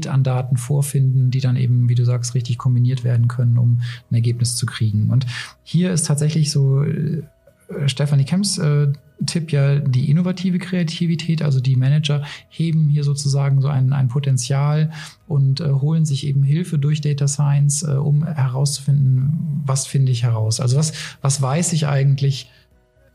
an Daten vorfinden, die dann eben, wie du sagst, richtig kombiniert werden können, um ein Ergebnis zu kriegen. Und hier ist tatsächlich so äh, Stefanie Kemps äh, Tipp ja die innovative Kreativität. Also die Manager heben hier sozusagen so ein, ein Potenzial und äh, holen sich eben Hilfe durch Data Science, äh, um herauszufinden, was finde ich heraus. Also was, was weiß ich eigentlich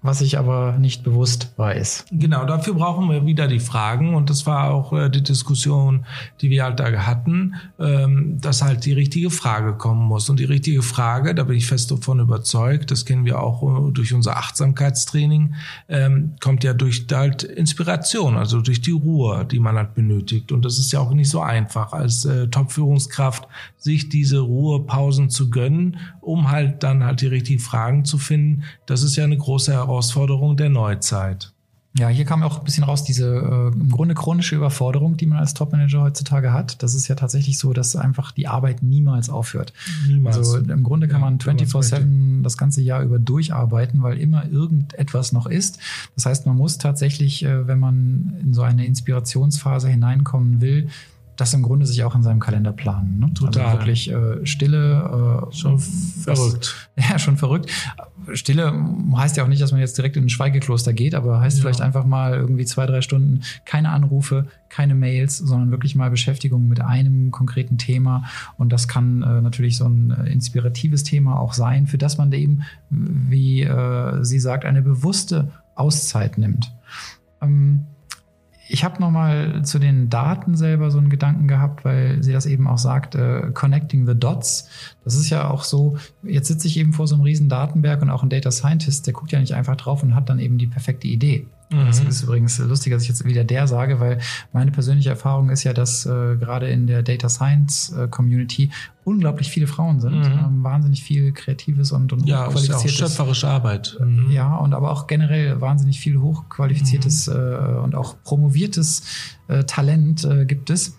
was ich aber nicht bewusst weiß. Genau, dafür brauchen wir wieder die Fragen und das war auch äh, die Diskussion, die wir halt da hatten, ähm, dass halt die richtige Frage kommen muss. Und die richtige Frage, da bin ich fest davon überzeugt, das kennen wir auch äh, durch unser Achtsamkeitstraining, ähm, kommt ja durch halt Inspiration, also durch die Ruhe, die man halt benötigt. Und das ist ja auch nicht so einfach als äh, Top-Führungskraft, sich diese Ruhepausen zu gönnen, um halt dann halt die richtigen Fragen zu finden. Das ist ja eine große Herausforderung Herausforderung der Neuzeit. Ja, hier kam auch ein bisschen raus, diese äh, im Grunde chronische Überforderung, die man als Topmanager heutzutage hat. Das ist ja tatsächlich so, dass einfach die Arbeit niemals aufhört. Niemals. Also im Grunde kann man 24-7 das ganze Jahr über durcharbeiten, weil immer irgendetwas noch ist. Das heißt, man muss tatsächlich, äh, wenn man in so eine Inspirationsphase hineinkommen will, das im Grunde sich auch in seinem Kalender planen. Ne? Total. Also wirklich äh, Stille. Äh, schon verrückt. Das, ja, schon verrückt. Stille heißt ja auch nicht, dass man jetzt direkt in ein Schweigekloster geht, aber heißt ja. vielleicht einfach mal irgendwie zwei, drei Stunden keine Anrufe, keine Mails, sondern wirklich mal Beschäftigung mit einem konkreten Thema. Und das kann äh, natürlich so ein äh, inspiratives Thema auch sein, für das man eben, wie äh, sie sagt, eine bewusste Auszeit nimmt. Ähm, ich habe nochmal zu den Daten selber so einen Gedanken gehabt, weil sie das eben auch sagt, äh, connecting the dots. Das ist ja auch so, jetzt sitze ich eben vor so einem riesen Datenberg und auch ein Data Scientist, der guckt ja nicht einfach drauf und hat dann eben die perfekte Idee. Mhm. Das ist übrigens lustig, dass ich jetzt wieder der sage, weil meine persönliche Erfahrung ist ja, dass äh, gerade in der Data Science äh, Community unglaublich viele Frauen sind. Mhm. Ähm, wahnsinnig viel kreatives und, und ja, hochqualifiziertes. Auch schöpferische Arbeit. Mhm. Ja, und aber auch generell wahnsinnig viel hochqualifiziertes mhm. äh, und auch promoviertes äh, Talent äh, gibt es.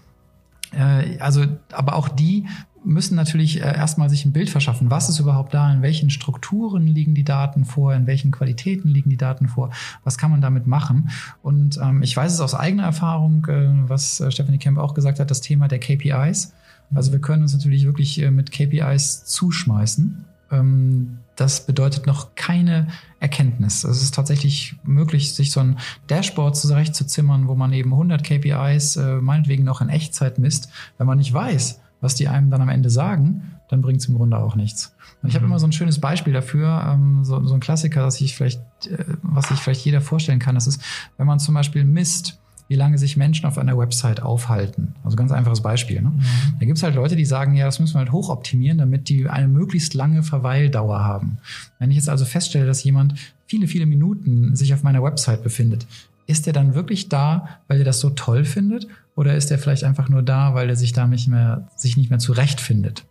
Äh, also, aber auch die müssen natürlich äh, erstmal sich ein Bild verschaffen. Was ist überhaupt da? In welchen Strukturen liegen die Daten vor? In welchen Qualitäten liegen die Daten vor? Was kann man damit machen? Und ähm, ich weiß es aus eigener Erfahrung, äh, was Stephanie Kemp auch gesagt hat, das Thema der KPIs. Also wir können uns natürlich wirklich äh, mit KPIs zuschmeißen. Ähm, das bedeutet noch keine Erkenntnis. Es ist tatsächlich möglich, sich so ein Dashboard zurechtzuzimmern, wo man eben 100 KPIs äh, meinetwegen noch in Echtzeit misst. Wenn man nicht weiß, was die einem dann am Ende sagen, dann bringt es im Grunde auch nichts. Und ich habe mhm. immer so ein schönes Beispiel dafür, ähm, so, so ein Klassiker, das ich vielleicht, äh, was sich vielleicht jeder vorstellen kann. Das ist, wenn man zum Beispiel misst, wie lange sich Menschen auf einer Website aufhalten. Also ganz einfaches Beispiel. Ne? Mhm. Da gibt es halt Leute, die sagen, ja, das müssen wir halt hochoptimieren, damit die eine möglichst lange Verweildauer haben. Wenn ich jetzt also feststelle, dass jemand viele, viele Minuten sich auf meiner Website befindet, ist er dann wirklich da, weil er das so toll findet? Oder ist er vielleicht einfach nur da, weil er sich da nicht mehr, sich nicht mehr zurechtfindet?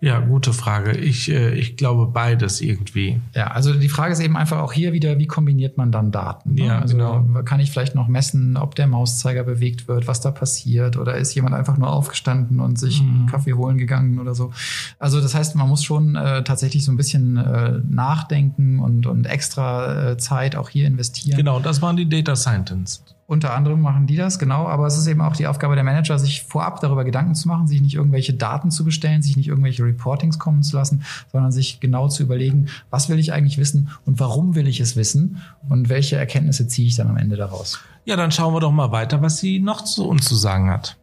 Ja, gute Frage. Ich, äh, ich glaube beides irgendwie. Ja, also die Frage ist eben einfach auch hier wieder, wie kombiniert man dann Daten? Ne? Ja, also genau. kann ich vielleicht noch messen, ob der Mauszeiger bewegt wird, was da passiert oder ist jemand einfach nur aufgestanden und sich mhm. einen Kaffee holen gegangen oder so. Also das heißt, man muss schon äh, tatsächlich so ein bisschen äh, nachdenken und, und extra äh, Zeit auch hier investieren. Genau, das waren die Data Scientists. Unter anderem machen die das, genau. Aber es ist eben auch die Aufgabe der Manager, sich vorab darüber Gedanken zu machen, sich nicht irgendwelche Daten zu bestellen, sich nicht irgendwelche Reportings kommen zu lassen, sondern sich genau zu überlegen, was will ich eigentlich wissen und warum will ich es wissen und welche Erkenntnisse ziehe ich dann am Ende daraus. Ja, dann schauen wir doch mal weiter, was sie noch zu uns zu sagen hat.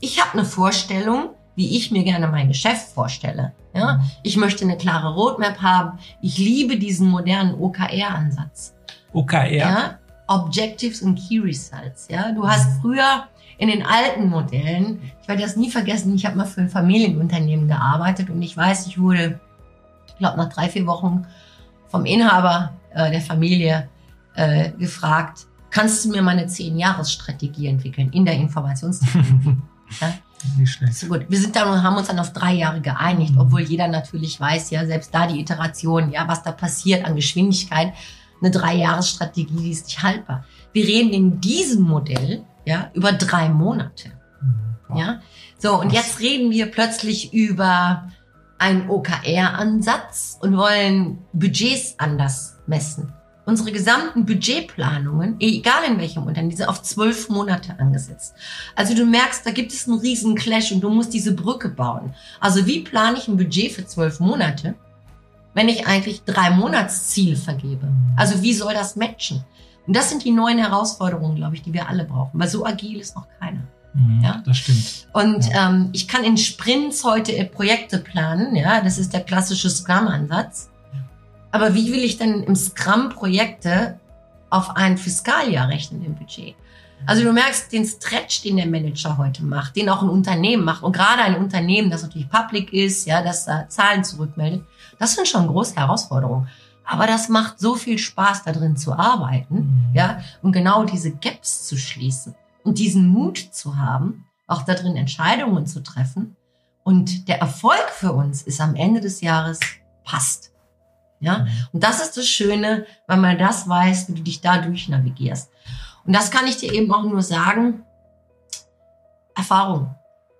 Ich habe eine Vorstellung, wie ich mir gerne mein Geschäft vorstelle. Ja? Ich möchte eine klare Roadmap haben. Ich liebe diesen modernen OKR-Ansatz. OKR? Ja? Objectives und Key Results. Ja, du hast früher in den alten Modellen, ich werde das nie vergessen, ich habe mal für ein Familienunternehmen gearbeitet und ich weiß, ich wurde, ich glaube, nach drei, vier Wochen vom Inhaber äh, der Familie äh, gefragt, kannst du mir meine zehn-Jahres-Strategie entwickeln in der Informationstechnologie? ja? Nicht schlecht. So gut. Wir sind dann und haben uns dann auf drei Jahre geeinigt, obwohl jeder natürlich weiß, ja, selbst da die Iteration, ja, was da passiert an Geschwindigkeit eine Dreijahresstrategie, die ist nicht haltbar. Wir reden in diesem Modell ja über drei Monate. Mhm. Ja, so und jetzt reden wir plötzlich über einen OKR-Ansatz und wollen Budgets anders messen. Unsere gesamten Budgetplanungen, egal in welchem Unternehmen, die sind auf zwölf Monate angesetzt. Also du merkst, da gibt es einen riesen Clash und du musst diese Brücke bauen. Also wie plane ich ein Budget für zwölf Monate? Wenn ich eigentlich drei Monatsziel vergebe? Also wie soll das matchen? Und das sind die neuen Herausforderungen, glaube ich, die wir alle brauchen, weil so agil ist noch keiner. Mhm, ja, das stimmt. Und ja. ähm, ich kann in Sprints heute Projekte planen, ja, das ist der klassische Scrum-Ansatz. Aber wie will ich denn im Scrum Projekte auf ein Fiskaljahr rechnen im Budget? Also du merkst den Stretch, den der Manager heute macht, den auch ein Unternehmen macht und gerade ein Unternehmen, das natürlich public ist, ja, das da Zahlen zurückmeldet, das sind schon große Herausforderungen. Aber das macht so viel Spaß, da drin zu arbeiten, mhm. ja, und genau diese Gaps zu schließen und diesen Mut zu haben, auch da drin Entscheidungen zu treffen. Und der Erfolg für uns ist am Ende des Jahres passt. Ja, mhm. und das ist das Schöne, weil man das weiß, wie du dich da durchnavigierst. Und das kann ich dir eben auch nur sagen. Erfahrung.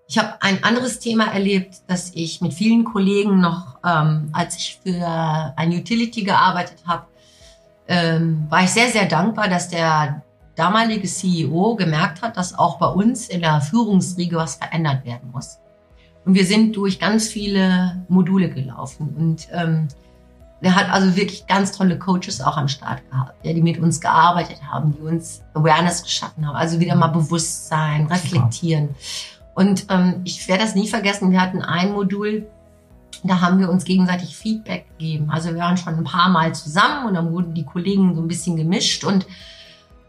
Ich habe ein anderes Thema erlebt, dass ich mit vielen Kollegen noch, ähm, als ich für ein Utility gearbeitet habe, ähm, war ich sehr, sehr dankbar, dass der damalige CEO gemerkt hat, dass auch bei uns in der Führungsriege was verändert werden muss. Und wir sind durch ganz viele Module gelaufen. Und ähm, der hat also wirklich ganz tolle Coaches auch am Start gehabt, ja, die mit uns gearbeitet haben, die uns Awareness geschaffen haben. Also wieder mal Bewusstsein, reflektieren. Super. Und ähm, ich werde das nie vergessen, wir hatten ein Modul, da haben wir uns gegenseitig Feedback gegeben. Also wir waren schon ein paar Mal zusammen und dann wurden die Kollegen so ein bisschen gemischt und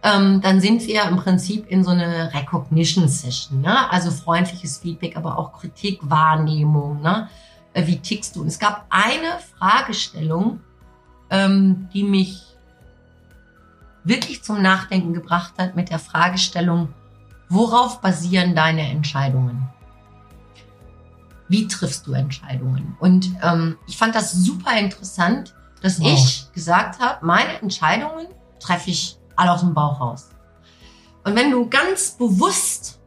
ähm, dann sind wir im Prinzip in so eine Recognition Session, ne? also freundliches Feedback, aber auch Kritik, Wahrnehmung. Ne? äh, wie tickst du? Und es gab eine Fragestellung, ähm, die mich wirklich zum Nachdenken gebracht hat mit der Fragestellung, worauf basieren deine Entscheidungen? Wie triffst du Entscheidungen? Und ähm, ich fand das super interessant, dass wow. ich gesagt habe, meine Entscheidungen treffe ich alle aus dem Bauch raus. Und wenn du ganz bewusst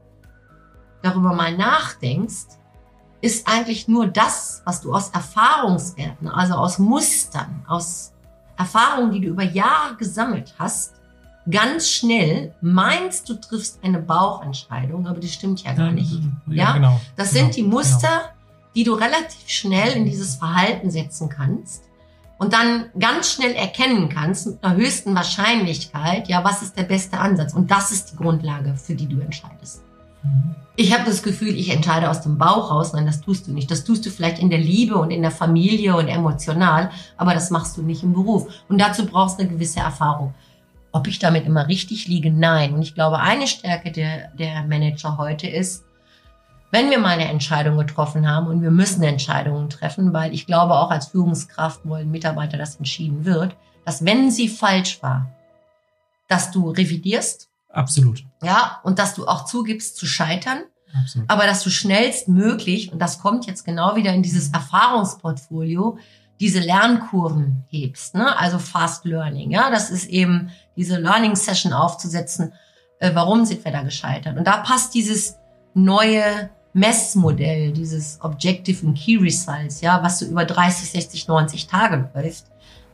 darüber mal nachdenkst, ist eigentlich nur das, was du aus Erfahrungswerten, also aus Mustern, aus Erfahrungen, die du über Jahre gesammelt hast, ganz schnell meinst, du triffst eine Bauchentscheidung, aber das stimmt ja gar nicht. Ja, ja? Genau, das sind genau, die Muster, genau. die du relativ schnell in dieses Verhalten setzen kannst und dann ganz schnell erkennen kannst mit einer höchsten Wahrscheinlichkeit, ja, was ist der beste Ansatz? Und das ist die Grundlage, für die du entscheidest. Mhm. Ich habe das Gefühl, ich entscheide aus dem Bauch raus. Nein, das tust du nicht. Das tust du vielleicht in der Liebe und in der Familie und emotional, aber das machst du nicht im Beruf. Und dazu brauchst du eine gewisse Erfahrung. Ob ich damit immer richtig liege? Nein. Und ich glaube, eine Stärke der, der Manager heute ist, wenn wir mal eine Entscheidung getroffen haben und wir müssen Entscheidungen treffen, weil ich glaube, auch als Führungskraft wollen Mitarbeiter, dass entschieden wird, dass wenn sie falsch war, dass du revidierst. Absolut. Ja, und dass du auch zugibst zu scheitern. Absolut. Aber dass du schnellstmöglich, und das kommt jetzt genau wieder in dieses Erfahrungsportfolio, diese Lernkurven hebst, ne? also Fast Learning. Ja, das ist eben diese Learning Session aufzusetzen. Äh, warum sind wir da gescheitert? Und da passt dieses neue Messmodell, dieses Objective and Key Results, ja, was so über 30, 60, 90 Tage läuft,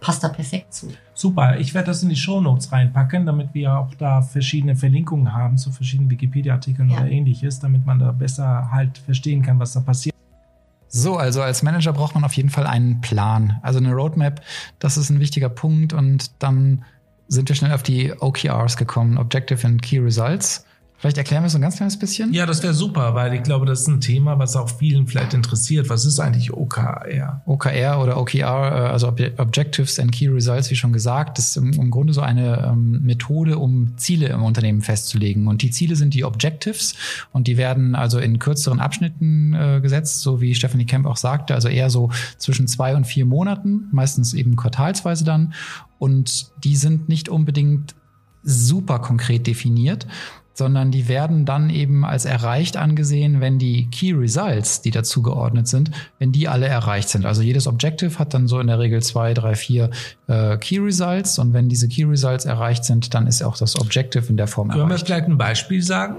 passt da perfekt zu. Super, ich werde das in die Show Notes reinpacken, damit wir auch da verschiedene Verlinkungen haben zu verschiedenen Wikipedia-Artikeln ja. oder ähnliches, damit man da besser halt verstehen kann, was da passiert. So, also als Manager braucht man auf jeden Fall einen Plan. Also eine Roadmap, das ist ein wichtiger Punkt und dann sind wir schnell auf die OKRs gekommen, Objective and Key Results. Vielleicht erklären wir es ein ganz kleines bisschen? Ja, das wäre super, weil ich glaube, das ist ein Thema, was auch vielen vielleicht interessiert. Was ist eigentlich OKR? OKR oder OKR, äh, also Objectives and Key Results, wie schon gesagt, ist im, Grunde so eine ähm, Methode, um Ziele im Unternehmen festzulegen. Und die Ziele sind die Objectives und die werden also in kürzeren Abschnitten äh, gesetzt, so wie Stephanie Kemp auch sagte, also eher so zwischen zwei und vier Monaten, meistens eben quartalsweise dann. Und die sind nicht unbedingt super konkret definiert, sondern die werden dann eben als erreicht angesehen, wenn die Key Results, die dazu geordnet sind, wenn die alle erreicht sind. Also jedes Objective hat dann so in der Regel zwei, drei, vier äh, Key Results und wenn diese Key Results erreicht sind, dann ist auch das Objective in der Form Können erreicht. Können wir vielleicht ein Beispiel sagen?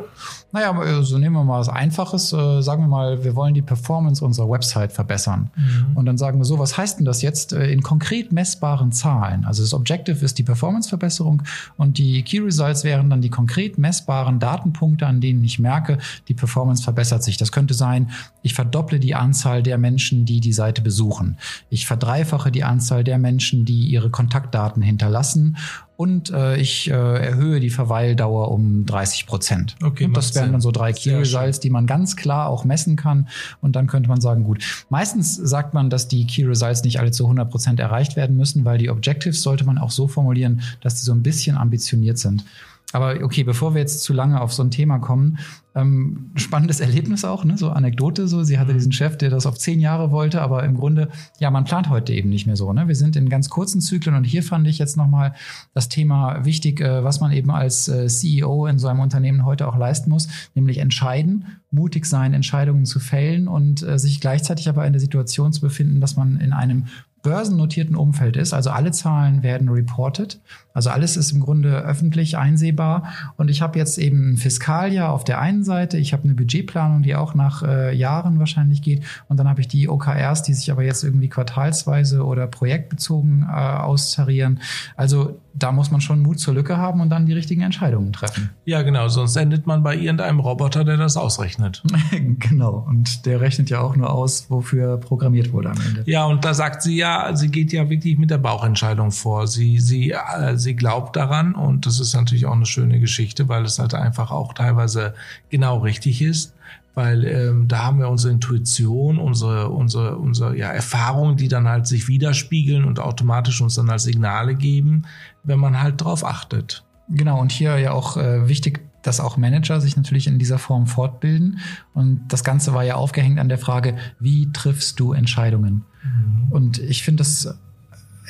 Naja, so also nehmen wir mal was Einfaches. Äh, sagen wir mal, wir wollen die Performance unserer Website verbessern. Mhm. Und dann sagen wir so, was heißt denn das jetzt äh, in konkret messbaren Zahlen? Also das Objective ist die Performance-Verbesserung und die Key Results wären dann die konkret messbaren Datenpunkte, an denen ich merke, die Performance verbessert sich. Das könnte sein, ich verdopple die Anzahl der Menschen, die die Seite besuchen. Ich verdreifache die Anzahl der Menschen, die ihre Kontaktdaten hinterlassen und äh, ich äh, erhöhe die Verweildauer um 30 Prozent. Okay, und das wären dann so drei Key Results, die man ganz klar auch messen kann. Und dann könnte man sagen, gut, meistens sagt man, dass die Key Results nicht alle zu 100 Prozent erreicht werden müssen, weil die Objectives sollte man auch so formulieren, dass die so ein bisschen ambitioniert sind. Aber okay, bevor wir jetzt zu lange auf so ein Thema kommen, ähm, spannendes Erlebnis auch, ne? so Anekdote, so sie hatte diesen Chef, der das auf zehn Jahre wollte, aber im Grunde, ja, man plant heute eben nicht mehr so. Ne? Wir sind in ganz kurzen Zyklen und hier fand ich jetzt nochmal das Thema wichtig, äh, was man eben als äh, CEO in so einem Unternehmen heute auch leisten muss, nämlich entscheiden, mutig sein, Entscheidungen zu fällen und äh, sich gleichzeitig aber in der Situation zu befinden, dass man in einem börsennotierten Umfeld ist. Also alle Zahlen werden reported. Also alles ist im Grunde öffentlich einsehbar. Und ich habe jetzt eben ein Fiskaljahr auf der einen Seite. Ich habe eine Budgetplanung, die auch nach äh, Jahren wahrscheinlich geht. Und dann habe ich die OKRs, die sich aber jetzt irgendwie quartalsweise oder projektbezogen äh, austarieren. Also da muss man schon Mut zur Lücke haben und dann die richtigen Entscheidungen treffen. Ja, genau. Sonst endet man bei irgendeinem Roboter, der das ausrechnet. genau. Und der rechnet ja auch nur aus, wofür programmiert wurde am Ende. Ja, und da sagt sie ja, sie geht ja wirklich mit der Bauchentscheidung vor. Sie, sie, äh, sie glaubt daran und das ist natürlich auch eine schöne Geschichte, weil es halt einfach auch teilweise genau richtig ist weil ähm, da haben wir unsere Intuition, unsere, unsere, unsere ja, Erfahrungen, die dann halt sich widerspiegeln und automatisch uns dann als Signale geben, wenn man halt drauf achtet. Genau, und hier ja auch äh, wichtig, dass auch Manager sich natürlich in dieser Form fortbilden. Und das Ganze war ja aufgehängt an der Frage, wie triffst du Entscheidungen? Mhm. Und ich finde das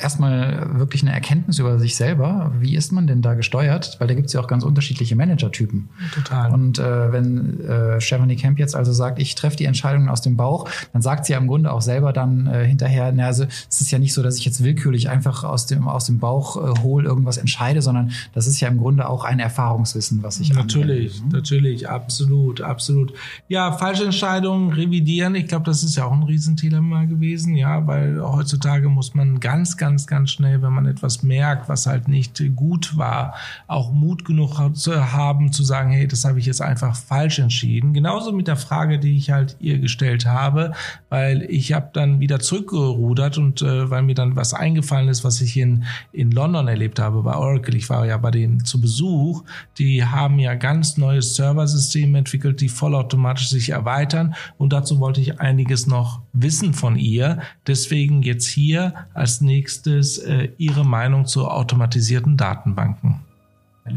erstmal wirklich eine Erkenntnis über sich selber. Wie ist man denn da gesteuert? Weil da gibt es ja auch ganz unterschiedliche Managertypen. Total. Und äh, wenn äh, Stephanie Kemp jetzt also sagt, ich treffe die Entscheidungen aus dem Bauch, dann sagt sie ja im Grunde auch selber dann äh, hinterher, na, also es ist ja nicht so, dass ich jetzt willkürlich einfach aus dem, aus dem Bauch äh, hohl irgendwas entscheide, sondern das ist ja im Grunde auch ein Erfahrungswissen, was ich Natürlich, anwende. natürlich, absolut, absolut. Ja, falsche Entscheidungen revidieren, ich glaube, das ist ja auch ein Riesenthema gewesen, ja, weil heutzutage muss man ganz, ganz, ganz schnell, wenn man etwas merkt, was halt nicht gut war, auch Mut genug zu haben, zu sagen, hey, das habe ich jetzt einfach falsch entschieden. Genauso mit der Frage, die ich halt ihr gestellt habe, weil ich habe dann wieder zurückgerudert und äh, weil mir dann was eingefallen ist, was ich in, in London erlebt habe bei Oracle. Ich war ja bei denen zu Besuch. Die haben ja ganz neues Serversysteme entwickelt, die vollautomatisch sich erweitern und dazu wollte ich einiges noch wissen von ihr. Deswegen jetzt hier als nächstes äh, Ihre Meinung zu automatisierten Datenbanken.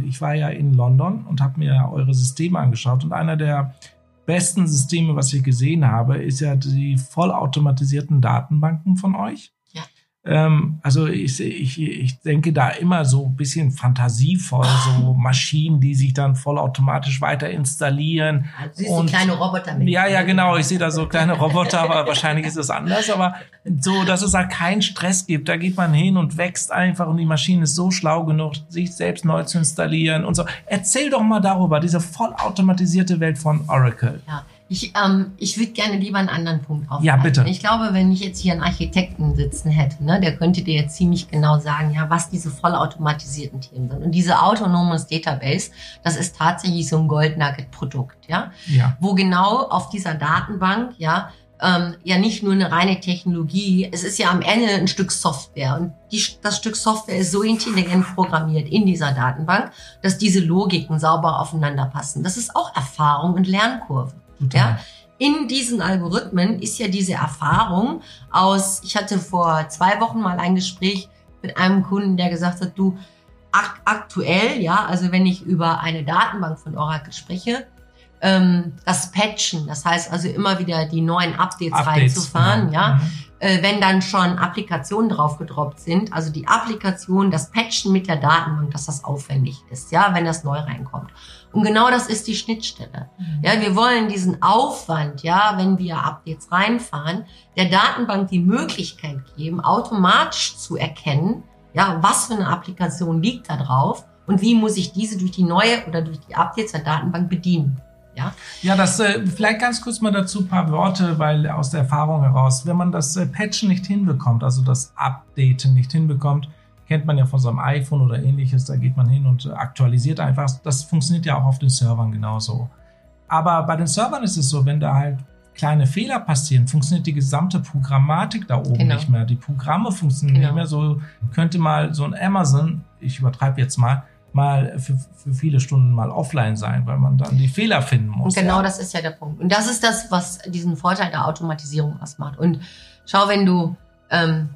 Ich war ja in London und habe mir eure Systeme angeschaut und einer der besten Systeme, was ich gesehen habe, ist ja die vollautomatisierten Datenbanken von euch. Ähm, also ich, ich, ich denke da immer so ein bisschen fantasievoll, so Maschinen, die sich dann vollautomatisch weiter installieren. Also siehst und, du kleine Roboter mit. Ja, ja, genau. Ich sehe da so kleine Roboter, aber wahrscheinlich ist es anders. Aber so, dass es halt keinen Stress gibt. Da geht man hin und wächst einfach und die Maschine ist so schlau genug, sich selbst neu zu installieren und so. Erzähl doch mal darüber, diese vollautomatisierte Welt von Oracle. Ja. Ich, ähm, ich würde gerne lieber einen anderen Punkt aufgreifen. Ja, bitte. Ich glaube, wenn ich jetzt hier einen Architekten sitzen hätte, ne, der könnte dir jetzt ziemlich genau sagen, ja, was diese vollautomatisierten Themen sind. Und diese autonomes Database, das ist tatsächlich so ein Gold Nugget Produkt, ja, ja. wo genau auf dieser Datenbank, ja, ähm, ja nicht nur eine reine Technologie, es ist ja am Ende ein Stück Software und die, das Stück Software ist so intelligent programmiert in dieser Datenbank, dass diese Logiken sauber aufeinander passen. Das ist auch Erfahrung und Lernkurve. Ja? In diesen Algorithmen ist ja diese Erfahrung aus, ich hatte vor zwei Wochen mal ein Gespräch mit einem Kunden, der gesagt hat, du, ak aktuell, ja, also wenn ich über eine Datenbank von Oracle spreche, ähm, das Patchen, das heißt also immer wieder die neuen Updates, Updates reinzufahren, genau. ja, mhm. äh, wenn dann schon Applikationen drauf gedroppt sind, also die Applikation, das Patchen mit der Datenbank, dass das aufwendig ist, ja, wenn das neu reinkommt. Und genau das ist die Schnittstelle. Mhm. Ja, wir wollen diesen Aufwand, ja, wenn wir Updates reinfahren, der Datenbank die Möglichkeit geben, automatisch zu erkennen, ja, was für eine Applikation liegt da drauf und wie muss ich diese durch die neue oder durch die Updates der Datenbank bedienen. Ja, ja das äh, vielleicht ganz kurz mal dazu ein paar Worte, weil aus der Erfahrung heraus, wenn man das äh, Patchen nicht hinbekommt, also das Updaten nicht hinbekommt, kennt man ja von seinem iPhone oder ähnliches, da geht man hin und aktualisiert einfach. Das funktioniert ja auch auf den Servern genauso. Aber bei den Servern ist es so, wenn da halt kleine Fehler passieren, funktioniert die gesamte Programmatik da oben genau. nicht mehr. Die Programme funktionieren genau. nicht mehr. So könnte mal so ein Amazon, ich übertreibe jetzt mal, mal für, für viele Stunden mal offline sein, weil man dann die Fehler finden muss. Und genau ja. das ist ja der Punkt. Und das ist das, was diesen Vorteil der Automatisierung ausmacht. Und schau, wenn du ähm,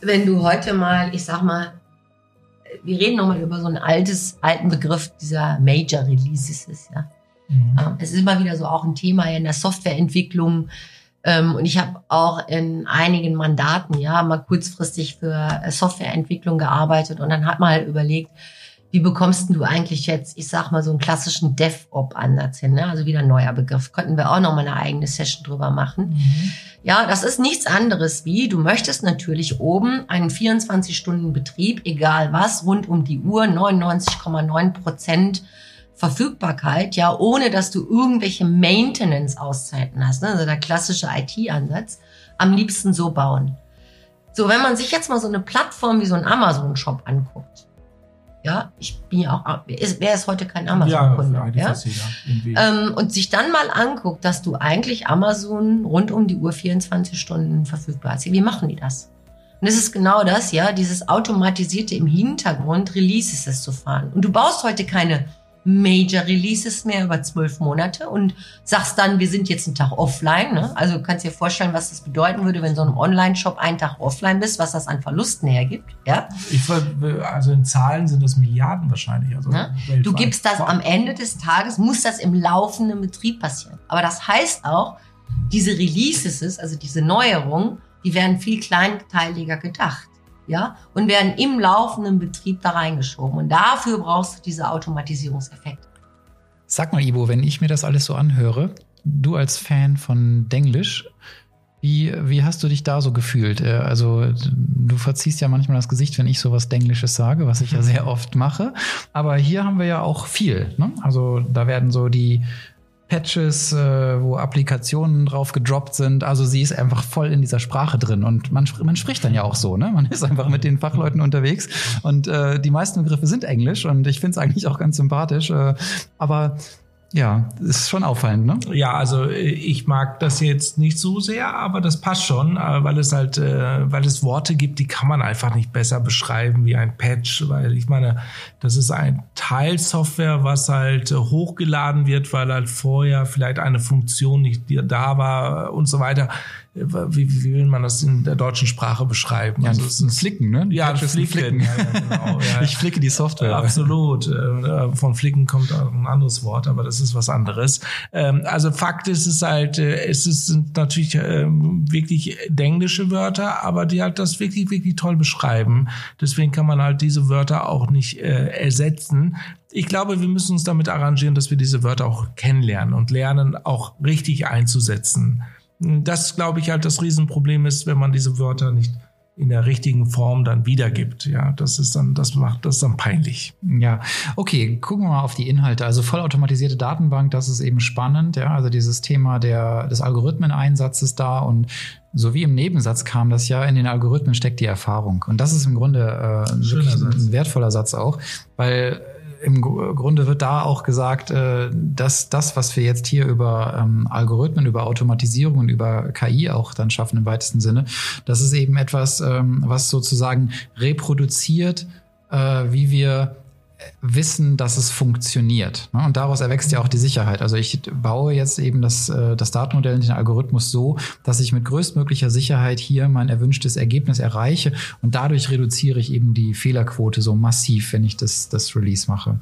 wenn du heute mal, ich sag mal, wir reden nochmal über so einen altes, alten Begriff dieser Major Releases, ja. Mhm. Ähm, es ist immer wieder so auch ein Thema in der Softwareentwicklung. Ähm, und ich habe auch in einigen Mandaten, ja, mal kurzfristig für Softwareentwicklung gearbeitet und dann hat man halt überlegt, wie bekommst du eigentlich jetzt, ich sag mal, so einen klassischen DevOps-Ansatz hin? Ne? Also wieder ein neuer Begriff. Könnten wir auch noch mal eine eigene Session drüber machen. Mhm. Ja, das ist nichts anderes wie, du möchtest natürlich oben einen 24-Stunden-Betrieb, egal was, rund um die Uhr, 99,9 Prozent Verfügbarkeit, ja, ohne dass du irgendwelche Maintenance-Auszeiten hast. Ne? Also der klassische IT-Ansatz. Am liebsten so bauen. So, wenn man sich jetzt mal so eine Plattform wie so ein Amazon-Shop anguckt, ja, ich bin ja auch, wer ist heute kein Amazon-Kunde? Ja, ja? Ähm, und sich dann mal anguckt, dass du eigentlich Amazon rund um die Uhr 24 Stunden verfügbar hast. Wie machen die das? Und es ist genau das, ja, dieses automatisierte im Hintergrund Releases zu fahren. Und du baust heute keine Major Releases mehr über zwölf Monate und sagst dann, wir sind jetzt einen Tag offline. Ne? Also du kannst dir vorstellen, was das bedeuten würde, wenn so einem Online-Shop einen Tag offline bist, was das an Verlusten hergibt. Ja? Ich, also in Zahlen sind das Milliarden wahrscheinlich. Also ne? Du gibst das am Ende des Tages, muss das im laufenden Betrieb passieren. Aber das heißt auch, diese Releases, also diese Neuerungen, die werden viel kleinteiliger gedacht. Ja, und werden im laufenden Betrieb da reingeschoben. Und dafür brauchst du diese Automatisierungseffekte. Sag mal, Ivo, wenn ich mir das alles so anhöre, du als Fan von Denglisch, wie, wie hast du dich da so gefühlt? Äh, also, du verziehst ja manchmal das Gesicht, wenn ich sowas Denglisches sage, was ich ja sehr oft mache. Aber hier haben wir ja auch viel. Ne? Also, da werden so die Patches, äh, wo Applikationen drauf gedroppt sind. Also sie ist einfach voll in dieser Sprache drin und man, man spricht dann ja auch so, ne? Man ist einfach mit den Fachleuten unterwegs und äh, die meisten Begriffe sind Englisch und ich finde es eigentlich auch ganz sympathisch. Äh, aber ja, ist schon auffallend, ne? Ja, also äh, ich mag das jetzt nicht so sehr, aber das passt schon, äh, weil es halt, äh, weil es Worte gibt, die kann man einfach nicht besser beschreiben wie ein Patch, weil ich meine, das ist ein Teil Software, was halt hochgeladen wird, weil halt vorher vielleicht eine Funktion nicht da war und so weiter wie, wie will man das in der deutschen Sprache beschreiben? Ja, also es ist ein Flicken, ne? Ja, ein Flicken. Flicken. Ja, ja, genau. ja. Ich flicke die Software. Absolut. Äh, von Flicken kommt ein anderes Wort, aber das ist was anderes. Ähm, also Fakt ist es halt, äh, es sind natürlich ähm, wirklich englische Wörter, aber die halt das wirklich, wirklich toll beschreiben. Deswegen kann man halt diese Wörter auch nicht äh, ersetzen. Ich glaube, wir müssen uns damit arrangieren, dass wir diese Wörter auch kennenlernen und lernen, auch richtig einzusetzen. Das, glaube ich, halt das Riesenproblem ist, wenn man diese Wörter nicht in der richtigen Form dann wiedergibt. Ja, das ist dann, das macht das dann peinlich. Ja, okay, gucken wir mal auf die Inhalte. Also vollautomatisierte Datenbank, das ist eben spannend. Ja, also dieses Thema der, des Algorithmeneinsatzes da und so wie im Nebensatz kam das ja, in den Algorithmen steckt die Erfahrung. Und das ist im Grunde äh, wirklich ein wertvoller Satz auch, weil im Grunde wird da auch gesagt, äh, dass das, was wir jetzt hier über ähm, Algorithmen, über Automatisierung und über KI auch dann schaffen im weitesten Sinne, das ist eben etwas, ähm, was sozusagen reproduziert, äh, wie wir wissen, dass es funktioniert. Ne? Und daraus erwächst ja auch die Sicherheit. Also ich baue jetzt eben das, äh, das Datenmodell in den Algorithmus so, dass ich mit größtmöglicher Sicherheit hier mein erwünschtes Ergebnis erreiche und dadurch reduziere ich eben die Fehlerquote so massiv, wenn ich das, das Release mache.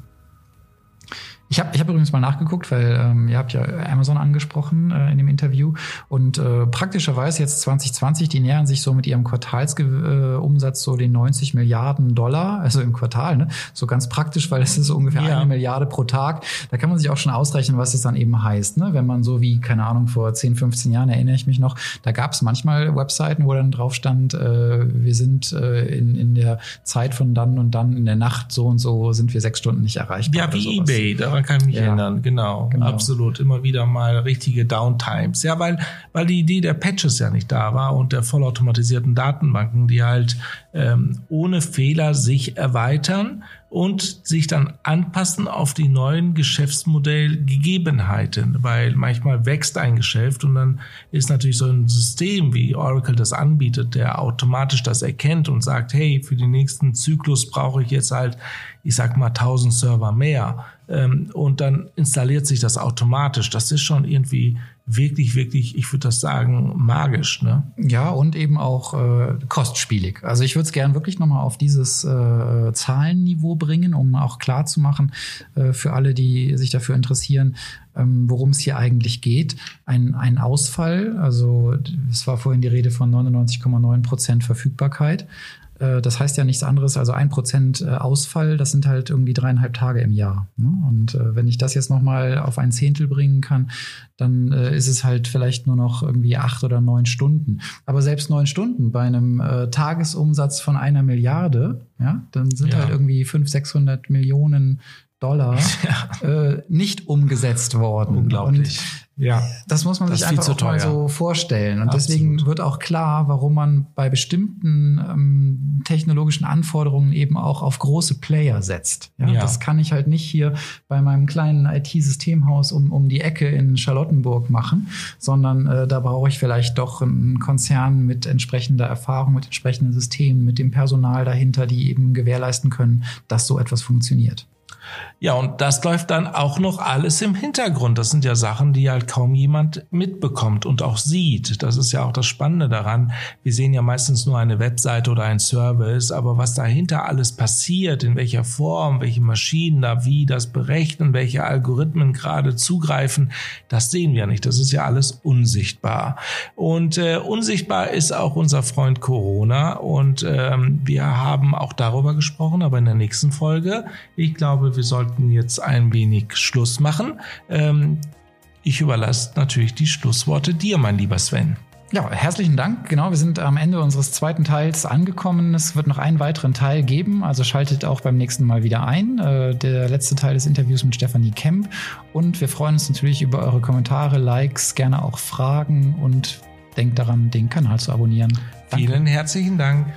Ich habe ich hab übrigens mal nachgeguckt, weil ähm, ihr habt ja Amazon angesprochen äh, in dem Interview und äh, praktischerweise jetzt 2020, die nähern sich so mit ihrem Quartalsumsatz äh, so den 90 Milliarden Dollar, also im Quartal, ne? so ganz praktisch, weil es ist so ungefähr ja. eine Milliarde pro Tag. Da kann man sich auch schon ausrechnen, was es dann eben heißt, ne? wenn man so wie, keine Ahnung, vor 10, 15 Jahren erinnere ich mich noch, da gab es manchmal Webseiten, wo dann drauf stand, äh, wir sind äh, in, in der Zeit von dann und dann in der Nacht so und so sind wir sechs Stunden nicht erreichbar. Ja, wie eBay, da daran kann ich mich ja. erinnern. Genau, genau, absolut. Immer wieder mal richtige Downtimes. Ja, weil, weil die Idee der Patches ja nicht da war und der vollautomatisierten Datenbanken, die halt ähm, ohne Fehler sich erweitern und sich dann anpassen auf die neuen Geschäftsmodellgegebenheiten, weil manchmal wächst ein Geschäft und dann ist natürlich so ein System, wie Oracle das anbietet, der automatisch das erkennt und sagt, hey, für den nächsten Zyklus brauche ich jetzt halt, ich sag mal, 1000 Server mehr und dann installiert sich das automatisch. Das ist schon irgendwie wirklich, wirklich, ich würde das sagen, magisch. Ne? Ja, und eben auch äh, kostspielig. Also ich würde es gern wirklich nochmal auf dieses äh, Zahlenniveau bringen, um auch klar zu machen äh, für alle, die sich dafür interessieren, ähm, worum es hier eigentlich geht. Ein, ein Ausfall, also es war vorhin die Rede von 99,9 Prozent Verfügbarkeit. Äh, das heißt ja nichts anderes, also ein Prozent äh, Ausfall, das sind halt irgendwie dreieinhalb Tage im Jahr. Ne? Und äh, wenn ich das jetzt nochmal auf ein Zehntel bringen kann, dann ist es halt vielleicht nur noch irgendwie acht oder neun Stunden. Aber selbst neun Stunden bei einem Tagesumsatz von einer Milliarde, ja, dann sind ja. halt irgendwie fünf, sechshundert Millionen Dollar ja. äh, nicht umgesetzt worden. Unglaublich. Ja. Das muss man das sich einfach auch mal so vorstellen. Und Absolut. deswegen wird auch klar, warum man bei bestimmten ähm, technologischen Anforderungen eben auch auf große Player setzt. Ja, ja. Das kann ich halt nicht hier bei meinem kleinen IT-Systemhaus um, um die Ecke in Charlottenburg machen, sondern äh, da brauche ich vielleicht doch einen Konzern mit entsprechender Erfahrung, mit entsprechenden Systemen, mit dem Personal dahinter, die eben gewährleisten können, dass so etwas funktioniert. Ja, und das läuft dann auch noch alles im Hintergrund. Das sind ja Sachen, die halt kaum jemand mitbekommt und auch sieht. Das ist ja auch das Spannende daran. Wir sehen ja meistens nur eine Webseite oder ein Service, aber was dahinter alles passiert, in welcher Form, welche Maschinen da wie das berechnen, welche Algorithmen gerade zugreifen, das sehen wir nicht. Das ist ja alles unsichtbar. Und äh, unsichtbar ist auch unser Freund Corona. Und ähm, wir haben auch darüber gesprochen, aber in der nächsten Folge. Ich glaube, wir sollten jetzt ein wenig Schluss machen. Ähm, ich überlasse natürlich die Schlussworte dir, mein lieber Sven. Ja, herzlichen Dank. Genau, wir sind am Ende unseres zweiten Teils angekommen. Es wird noch einen weiteren Teil geben, also schaltet auch beim nächsten Mal wieder ein. Äh, der letzte Teil des Interviews mit Stefanie Kemp. Und wir freuen uns natürlich über eure Kommentare, Likes, gerne auch Fragen und denkt daran, den Kanal zu abonnieren. Danke. Vielen herzlichen Dank.